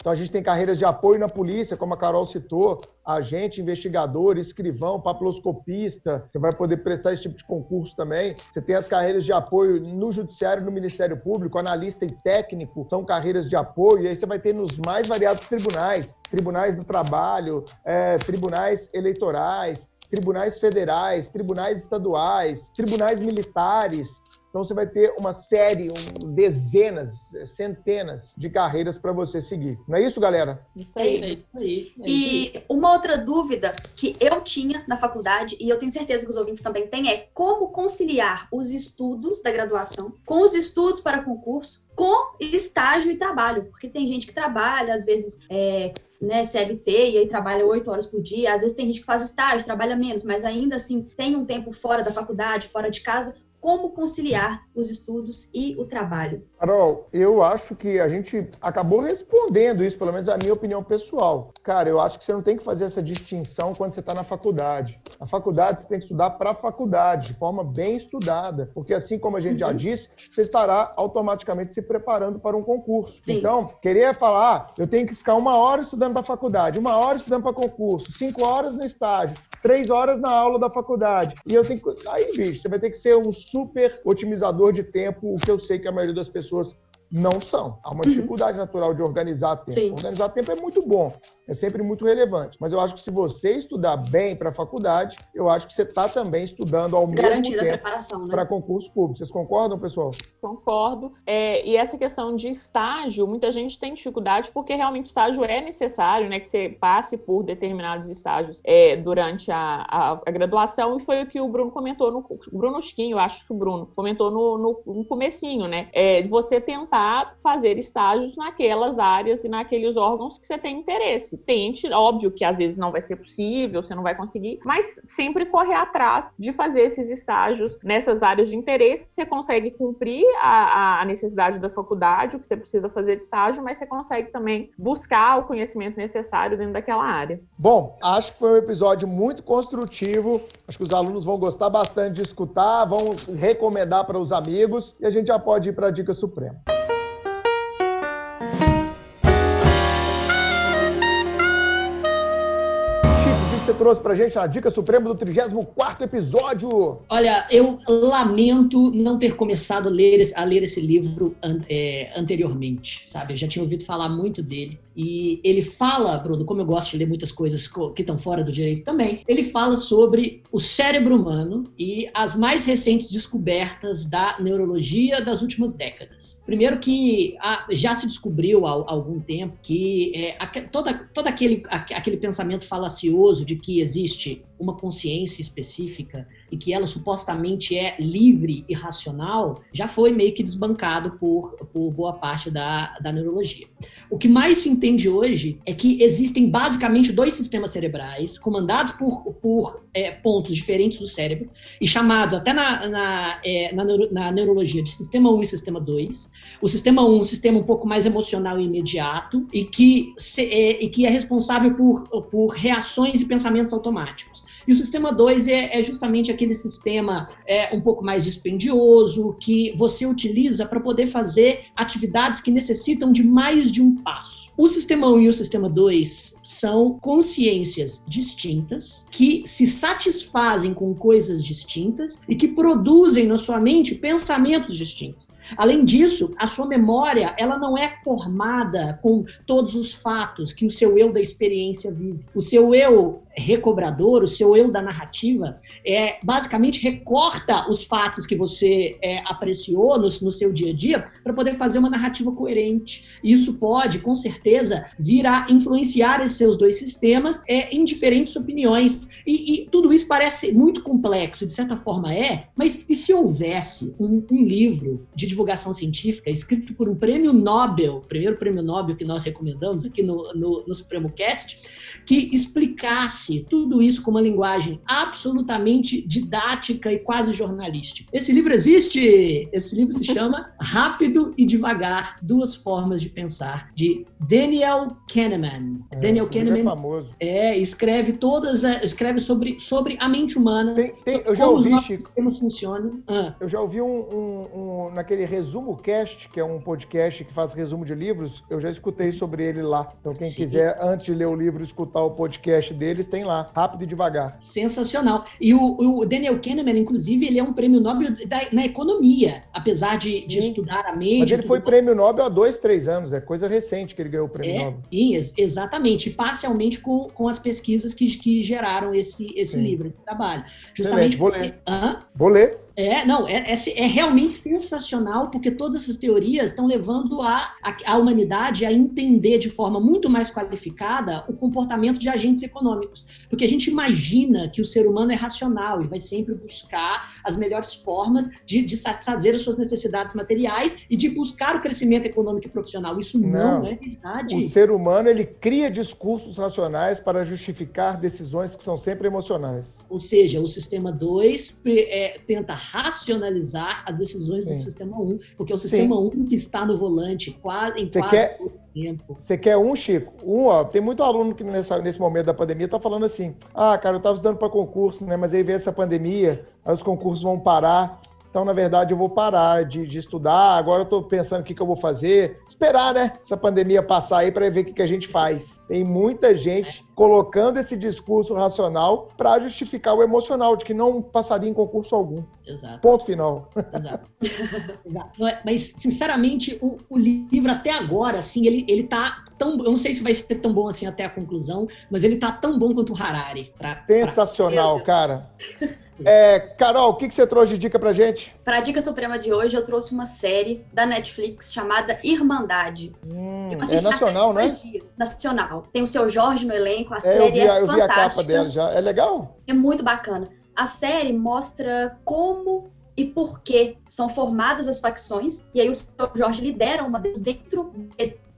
Então a gente tem carreiras de apoio na polícia, como a Carol citou, agente, investigador, escrivão, papiloscopista. Você vai poder prestar esse tipo de concurso também. Você tem as carreiras de apoio no Judiciário no Ministério Público, analista e técnico, são carreiras de apoio. E aí você vai ter nos mais variados tribunais, tribunais do trabalho, é, tribunais eleitorais, tribunais federais, tribunais estaduais, tribunais militares. Então você vai ter uma série, um, dezenas, centenas de carreiras para você seguir. Não é isso, galera? Isso aí. É isso aí. É e uma outra dúvida que eu tinha na faculdade, e eu tenho certeza que os ouvintes também têm, é como conciliar os estudos da graduação com os estudos para concurso, com estágio e trabalho. Porque tem gente que trabalha, às vezes, é, né, CLT e aí trabalha oito horas por dia. Às vezes tem gente que faz estágio, trabalha menos, mas ainda assim tem um tempo fora da faculdade, fora de casa como conciliar os estudos e o trabalho? Carol, eu acho que a gente acabou respondendo isso, pelo menos a minha opinião pessoal. Cara, eu acho que você não tem que fazer essa distinção quando você está na faculdade. Na faculdade, você tem que estudar para a faculdade, de forma bem estudada, porque assim como a gente uhum. já disse, você estará automaticamente se preparando para um concurso. Sim. Então, querer falar, ah, eu tenho que ficar uma hora estudando para a faculdade, uma hora estudando para concurso, cinco horas no estágio, três horas na aula da faculdade. E eu tenho que. Aí, bicho, você vai ter que ser um super otimizador de tempo, o que eu sei que a maioria das pessoas não são. Há uma uhum. dificuldade uhum. natural de organizar tempo. Sim. Organizar tempo é muito bom, é sempre muito relevante. Mas eu acho que se você estudar bem para a faculdade, eu acho que você está também estudando ao Garantida mesmo tempo né? para concurso público. Vocês concordam, pessoal? Concordo. É, e essa questão de estágio, muita gente tem dificuldade porque realmente estágio é necessário, né? Que você passe por determinados estágios é, durante a, a, a, graduação. E foi o que o Bruno comentou, no, o Bruno Schquinho, acho que o Bruno comentou no, no, no comecinho, né? É, de você tentar fazer estágios naquelas áreas e naqueles órgãos que você tem interesse tente, óbvio que às vezes não vai ser possível, você não vai conseguir, mas sempre correr atrás de fazer esses estágios nessas áreas de interesse. Você consegue cumprir a, a necessidade da faculdade, o que você precisa fazer de estágio, mas você consegue também buscar o conhecimento necessário dentro daquela área. Bom, acho que foi um episódio muito construtivo. Acho que os alunos vão gostar bastante de escutar, vão recomendar para os amigos e a gente já pode ir para a dica suprema. Trouxe pra gente na Dica Suprema do 34 episódio? Olha, eu lamento não ter começado a ler esse, a ler esse livro an, é, anteriormente, sabe? Eu já tinha ouvido falar muito dele. E ele fala, Bruno, como eu gosto de ler muitas coisas que estão fora do direito também, ele fala sobre o cérebro humano e as mais recentes descobertas da neurologia das últimas décadas. Primeiro que ah, já se descobriu há, algum tempo que é, todo aquele, aquele pensamento falacioso de que existe uma consciência específica e que ela supostamente é livre e racional, já foi meio que desbancado por, por boa parte da, da neurologia. O que mais se entende hoje é que existem basicamente dois sistemas cerebrais comandados por, por é, pontos diferentes do cérebro e chamados até na, na, é, na, neuro, na, neurologia de sistema 1 e sistema 2. O sistema 1 um sistema um pouco mais emocional e imediato e que, se, é, e que é responsável por, por reações e pensamentos automáticos. E o sistema 2 é, é, justamente aquele sistema é, um pouco mais dispendioso, que você utiliza para poder fazer atividades que necessitam de mais de um passo. O sistema 1 e o sistema 2 são consciências distintas que se satisfazem com coisas distintas e que produzem na sua mente pensamentos distintos. Além disso, a sua memória, ela não é formada com todos os fatos que o seu eu da experiência vive. O seu eu recobrador, o seu eu da narrativa, é basicamente recorta os fatos que você é, apreciou no, no, seu dia a dia para poder fazer uma narrativa coerente. Isso pode, com certeza, vir a influenciar esses seus dois sistemas é, em diferentes opiniões. E, e, tudo isso parece muito complexo, de certa forma é, mas e se houvesse um, um livro de divulgação científica, escrito por um prêmio Nobel, primeiro prêmio Nobel que nós recomendamos aqui no, no, no Supremo Cast, que explicasse tudo isso com uma linguagem absolutamente didática e quase jornalística. Esse livro existe! Esse livro se chama (laughs) Rápido e Devagar, Duas Formas de Pensar, de Daniel Kahneman. É, Daniel esse Kahneman é famoso. é, escreve todas, escreve sobre, sobre a mente humana. Tem- tem- eu já como ouvi, Chico. sistemas funcionam. Ah, Eu já ouvi um, um- um- naquele Resumo Cast, que é um podcast que faz resumo de livros, eu já escutei sobre ele lá. Então, quem Sim. quiser, antes de ler o livro, escutar o podcast deles, tem lá, rápido e devagar. sensacional. E o, o Daniel Kahneman, inclusive, ele é um prêmio Nobel da- na economia, apesar de, de estudar a mente. Mas ele foi prêmio Nobel há dois, três anos, é coisa recente que ele ganhou o prêmio É, Nobel. sim, ex- exatamente. Parcialmente com, com as pesquisas que, que geraram esse, esse Sim. livro, esse trabalho. Excelente, vou porque- ler. Hã? Vou ler. É, não, é, é, é realmente sensacional, porque todas essas teorias estão levando a, a, a humanidade a entender de forma muito mais qualificada o comportamento de agentes econômicos. Porque a gente imagina que o ser humano é racional e vai sempre buscar as melhores formas de, de satisfazer as suas necessidades materiais e de buscar o crescimento econômico e profissional. Isso não, Não. é verdade. O ser humano, ele cria discursos racionais para justificar decisões que são sempre emocionais. Ou seja, o sistema 2 tenta racionalizar as decisões Sim. do sistema 1, um, porque é o sistema 1 um que está no volante quase, em quase quer- todo o tempo. Você quer um, Chico? Um, ó, tem muito aluno que nessa- nesse momento da pandemia tá falando assim: ah, cara, eu tava estudando para concurso, né? Mas aí veio essa pandemia, aí os concursos vão parar. Então, na verdade, eu vou parar de, de estudar. Agora eu tô pensando o que, que eu vou fazer. Esperar, né? Essa pandemia passar aí para ver o que, que a gente faz. Tem muita gente colocando esse discurso racional para justificar o emocional, de que não passaria em concurso algum. Exato, Ponto final. exato. (laughs) exato. É- Mas, sinceramente, o, o livro até agora, assim, ele, ele tá tão. Eu não sei se vai ser tão bom assim até a conclusão, mas ele tá tão bom quanto o Harari. Pra, pra- Sensacional, Deus. cara. (laughs) É, Carol, o que, que você trouxe de dica pra gente? Para a dica suprema de hoje, eu trouxe uma série da Netflix chamada Irmandade. Hum, é nacional, né? Nacional. Tem o seu Jorge no elenco, a É, série vi, é a- eu vi a capa fantástica. dela já. É legal? É muito bacana. A série mostra como e por que são formadas as facções, e aí o seu Jorge lidera uma dentro do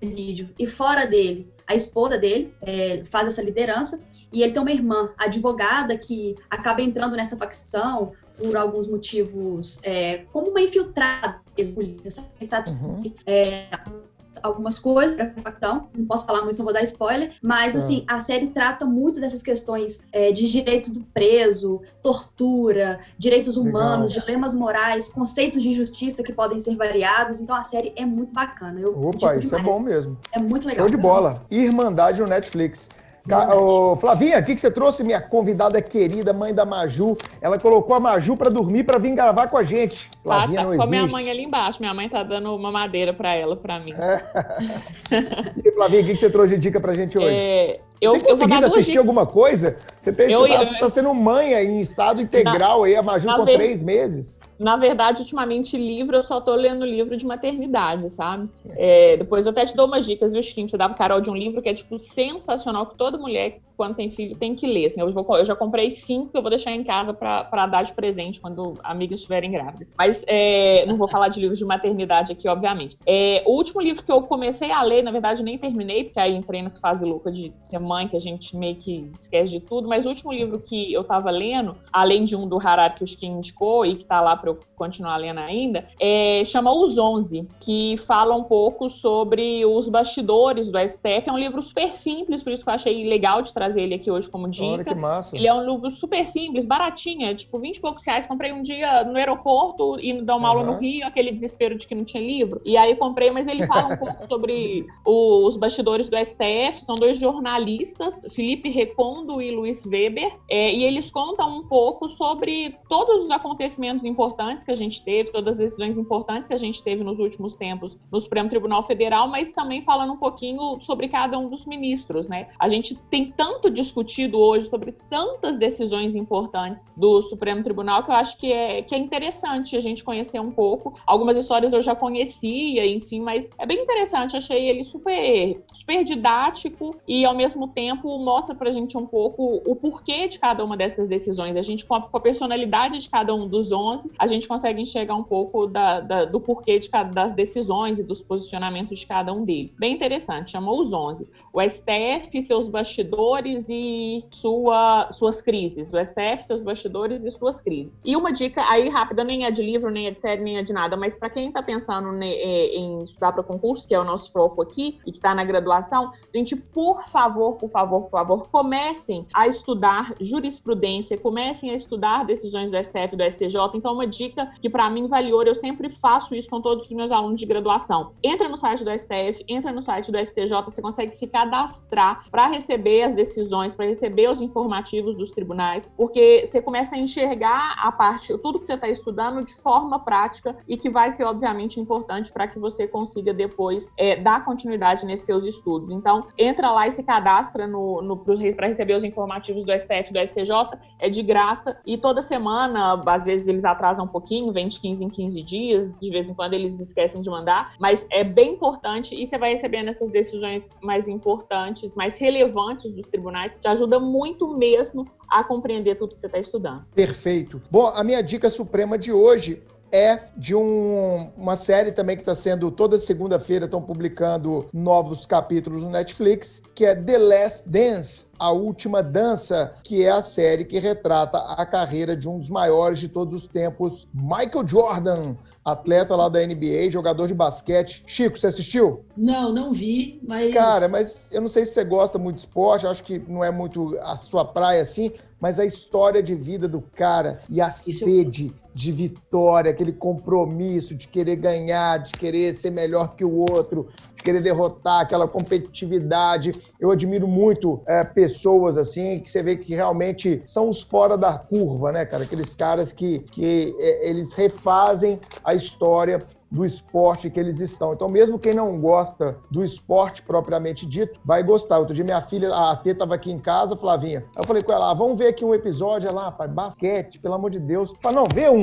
presídio e fora dele. A esposa dele é, faz essa liderança, e ele tem uma irmã, advogada, que acaba entrando nessa facção por alguns motivos, é, como uma infiltrada? Tentar descobrir é, algumas coisas para a facção, não posso falar muito, não vou dar spoiler, mas Ah. assim, a série trata muito dessas questões é, de direitos do preso, tortura, direitos Legal. humanos, dilemas morais, conceitos de justiça que podem ser variados, então a série é muito bacana. Eu Opa, isso é bom mesmo. É muito legal. Show de bola. Irmandade no Netflix. Ô, Flavinha, o que, que você trouxe? Minha convidada querida, mãe da Maju. Ela colocou a Maju pra dormir pra vir gravar com a gente. Tá, Flavinha tá não com a minha mãe ali embaixo. Minha mãe tá dando uma madeira pra ela, pra mim. (laughs) E, Flavinha, o que, que você trouxe de dica pra gente hoje? É, eu, tem conseguido assistir dicas. alguma coisa? Você, tem, Eu- você, tá, eu- você tá sendo mãe aí, em estado integral aí, a Maju na com três meses. Na verdade, ultimamente, livro, eu só tô lendo livro de maternidade, sabe? É, depois eu até te dou umas dicas, viu, Chiquinho? Você pro Carol de um livro que é, tipo, sensacional, que toda mulher, quando tem filho, tem que ler. Assim, eu, vou- eu já comprei cinco que eu vou deixar em casa pra dar de presente quando amigas estiverem grávidas. Mas é, não vou falar de livros de maternidade aqui, obviamente. É, o último livro que eu comecei a ler, na verdade, nem terminei, porque aí entrei nessa fase louca de ser mãe, que a gente meio que esquece de tudo. Mas o último livro que eu tava lendo, além de um do Harari que o Chiquinho indicou e que tá lá pra eu continuar lendo ainda, é, chama Os Onze, que fala um pouco sobre os bastidores do STF. É um livro super simples, por isso que eu achei legal de trazer ele aqui hoje como Olha dica. que massa. Ele é um livro super simples, baratinho, é tipo 20 e poucos reais. Comprei um dia no aeroporto, indo dar uma aula no. Rio, aquele desespero de que não tinha livro. E aí comprei, mas ele fala um pouco sobre o- (laughs) os bastidores do STF. São dois jornalistas, Felipe Recondo e Luiz Weber, é, e eles contam um pouco sobre todos os acontecimentos importantes que a gente teve, todas as decisões importantes que a gente teve nos últimos tempos no Supremo Tribunal Federal, mas também falando um pouquinho sobre cada um dos ministros, né? A gente tem tanta tanto discutido hoje sobre tantas decisões importantes do Supremo Tribunal que eu acho que é, que é interessante a gente conhecer um pouco. Algumas histórias eu já conhecia, enfim, mas é bem interessante. Achei ele super, super didático e, ao mesmo tempo, mostra pra gente um pouco o porquê de cada uma dessas decisões. A gente, com a, com a personalidade de cada um dos 11, a gente consegue enxergar um pouco da, da, do porquê de cada, das decisões e dos posicionamentos de cada um deles. Bem interessante, chamou os 11. O STF, seus bastidores e sua, suas crises. O STF, seus bastidores e suas crises. E uma dica aí rápida, nem é de livro, nem é de série, nem é de nada, mas para quem está pensando né, em estudar para concurso, que é o nosso foco aqui, e que está na graduação, gente, por favor, por favor, por favor, comecem a estudar jurisprudência, comecem a estudar decisões do STF e do STJ. Então, uma dica que para mim vale ouro, eu sempre faço isso com todos os meus alunos de graduação. Entra no site do STF, entra no site do STJ, você consegue se cadastrar para receber as decisões, para receber os informativos dos tribunais, porque você começa a enxergar a parte, tudo que você está estudando de forma prática e que vai ser, obviamente, importante para que você consiga depois é, dar continuidade nesses seus estudos. Então, entra lá e se cadastra no, no para receber os informativos do STF do STJ, é de graça e toda semana, às vezes eles atrasam um pouquinho, vem de 15 em 15 dias, de vez em quando eles esquecem de mandar, mas é bem importante e você vai recebendo essas decisões mais importantes, mais relevantes dos te ajuda muito mesmo a compreender tudo que você está estudando. Perfeito. Bom, a minha dica suprema de hoje é de um, uma série também que está sendo toda segunda-feira estão publicando novos capítulos no Netflix, que é The Last Dance, a última dança, que é a série que retrata a carreira de um dos maiores de todos os tempos, Michael Jordan, atleta lá da NBA, jogador de basquete. Chico, você assistiu? Não, não vi, mas Cara, mas eu não sei se você gosta muito de esporte, acho que não é muito a sua praia assim, mas a história de vida do cara e a Isso sede eu... de vitória, aquele compromisso de querer ganhar, de querer ser melhor que o outro, de querer derrotar, aquela competitividade. Eu admiro muito é, pessoas assim, que você vê que realmente são os fora da curva, né, cara? Aqueles caras que, que é, eles refazem a história do esporte que eles estão. Então, mesmo quem não gosta do esporte propriamente dito, vai gostar. Outro dia, minha filha, a Tê, estava aqui em casa, Flavinha. Eu falei com ela: ah, vamos ver aqui um episódio. Ela, pai, basquete, pelo amor de Deus. Eu falei, não, vê um.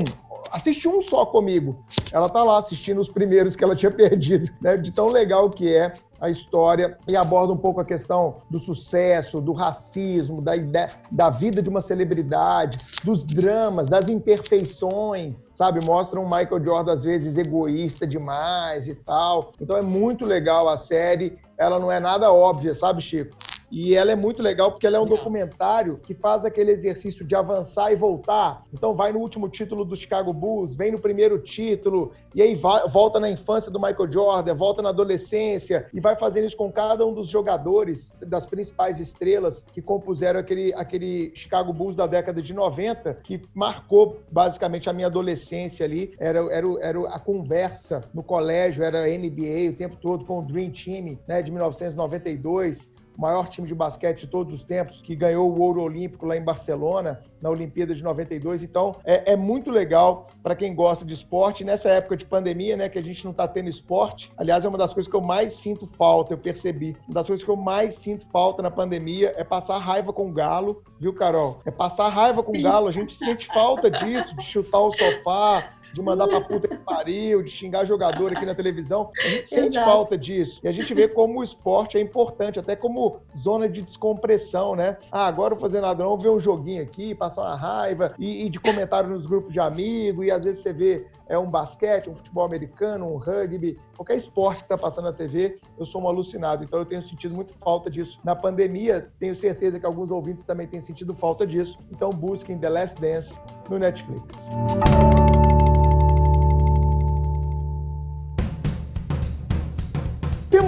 Assiste um só comigo. Ela tá lá assistindo os primeiros que ela tinha (laughs) perdido, né? De tão legal que é a história e aborda um pouco a questão do sucesso, do racismo, da, ideia, da vida de uma celebridade, dos dramas, das imperfeições, sabe? Mostra um Michael Jordan, às vezes, egoísta demais e tal. Então é muito legal a série. Ela não é nada óbvia, sabe, Chico? E ela é muito legal porque ela é um documentário que faz aquele exercício de avançar e voltar. Então vai no último título do Chicago Bulls, vem no primeiro título, e aí vai, volta na infância do Michael Jordan, volta na adolescência, e vai fazendo isso com cada um dos jogadores, das principais estrelas que compuseram aquele, aquele Chicago Bulls da década de 90, que marcou basicamente a minha adolescência ali. Era, era, era a conversa no colégio, era NBA o tempo todo com o Dream Team né, de 1992 o maior time de basquete de todos os tempos, que ganhou o ouro olímpico lá em Barcelona, na Olimpíada de 92. Então, é, é muito legal para quem gosta de esporte. Nessa época de pandemia, né, que a gente não está tendo esporte, aliás, é uma das coisas que eu mais sinto falta, eu percebi. Uma das coisas que eu mais sinto falta na pandemia é passar raiva com o Galo, viu, Carol? É passar raiva com o Galo. A gente sente falta disso, de chutar o sofá, de mandar pra puta que pariu, de xingar jogador aqui na televisão. A gente sente Exato. falta disso. E a gente vê como o esporte é importante, até como zona de descompressão, né? Ah, agora eu vou fazer nada, não, ver um joguinho aqui, passar uma raiva, e, e de comentário nos grupos de amigos, e às vezes você vê é um basquete, um futebol americano, um rugby, qualquer esporte que está passando na TV, eu sou um alucinado. Então eu tenho sentido muito falta disso. Na pandemia, tenho certeza que alguns ouvintes também têm sentido falta disso. Então busquem The Last Dance no Netflix.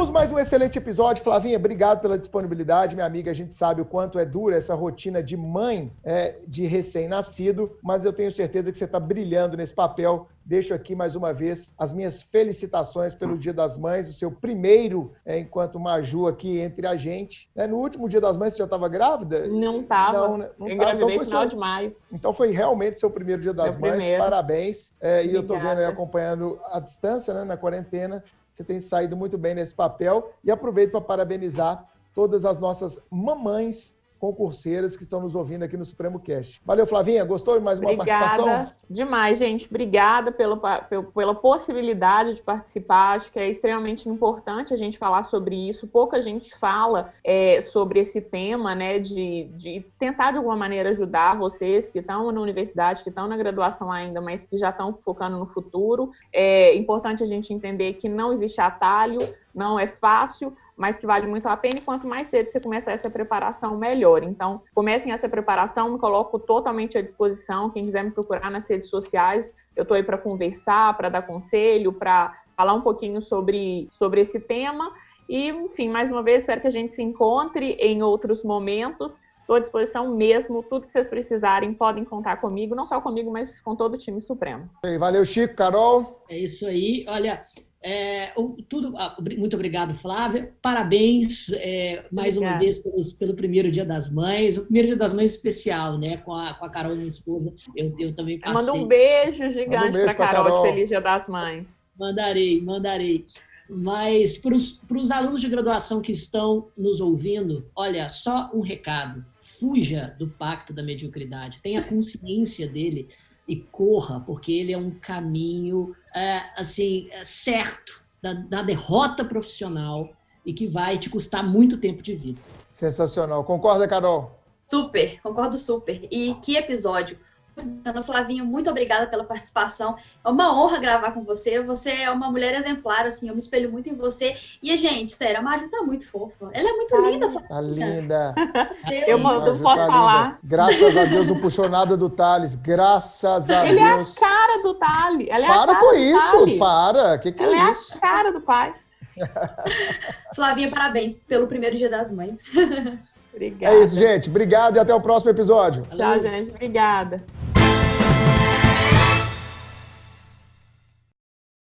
Temos mais um excelente episódio. Flavinha, obrigado pela disponibilidade. Minha amiga, a gente sabe o quanto é dura essa rotina de mãe é, de recém-nascido, mas eu tenho certeza que você está brilhando nesse papel. Deixo aqui mais uma vez as minhas felicitações pelo Dia das Mães, o seu primeiro é, enquanto Maju aqui entre a gente. É, no último Dia das Mães você já estava grávida? Não estava. Não, né? não eu engravidei então, final seu... de maio. Então foi realmente seu primeiro Dia das Meu Mães. Primeiro. Parabéns. É, e eu estou vendo aí acompanhando a distância, né, na quarentena. Você tem saído muito bem nesse papel. E aproveito para parabenizar todas as nossas mamães concurseiras que estão nos ouvindo aqui no Supremo Cast. Valeu, Flavinha. Gostou de mais uma Obrigada participação? Demais, gente. Obrigada pela, pela possibilidade de participar. Acho que é extremamente importante a gente falar sobre isso. Pouca gente fala é, sobre esse tema, né? De, de tentar, de alguma maneira, ajudar vocês que estão na universidade, que estão na graduação ainda, mas que já estão focando no futuro. É importante a gente entender que não existe atalho, não é fácil, mas que vale muito a pena. E quanto mais cedo você começar essa preparação, melhor. Então, comecem essa preparação, me coloco totalmente à disposição. Quem quiser me procurar nas redes sociais, eu estou aí para conversar, para dar conselho, para falar um pouquinho sobre, sobre esse tema. E, enfim, mais uma vez, espero que a gente se encontre em outros momentos. Estou à disposição mesmo. Tudo que vocês precisarem, podem contar comigo, não só comigo, mas com todo o time Supremo. Valeu, Chico, Carol. É isso aí. Olha, é, tudo, ah, muito obrigado, Flávia. Parabéns é, mais Obrigada. uma vez pelos, pelo primeiro Dia das Mães. O primeiro Dia das Mães especial, né? Com a, com a Carol, minha esposa. Eu, eu também passei. Manda um beijo gigante um para Carol, Carol de Feliz Dia das Mães. Mandarei, mandarei. Mas para os alunos de graduação que estão nos ouvindo, olha, só um recado. Fuja do pacto da mediocridade. Tenha consciência dele e corra, porque ele é um caminho assim é, certo da, da derrota profissional e que vai te custar muito tempo de vida. Sensacional. Concorda, Carol? Super, concordo super. E que episódio Ana Flavinho, muito obrigada pela participação. É uma honra gravar com você. Você é uma mulher exemplar, assim, eu me espelho muito em você. E, gente, sério, a Maju tá muito fofa. Ela é muito tá linda, Flavinha. Tá linda. (laughs) Deus, eu não posso tá falar. Linda. Graças a Deus não puxou nada do Thales. Graças a Ele Deus. Ele é a cara do Thales. Ela é para com isso, Thales. para. Que que Ela é, é isso? a cara do pai. (laughs) Flavinha, parabéns pelo primeiro dia das mães. (laughs) Obrigada. É isso, gente. Obrigado e até o próximo episódio. Tchau, gente. Obrigada.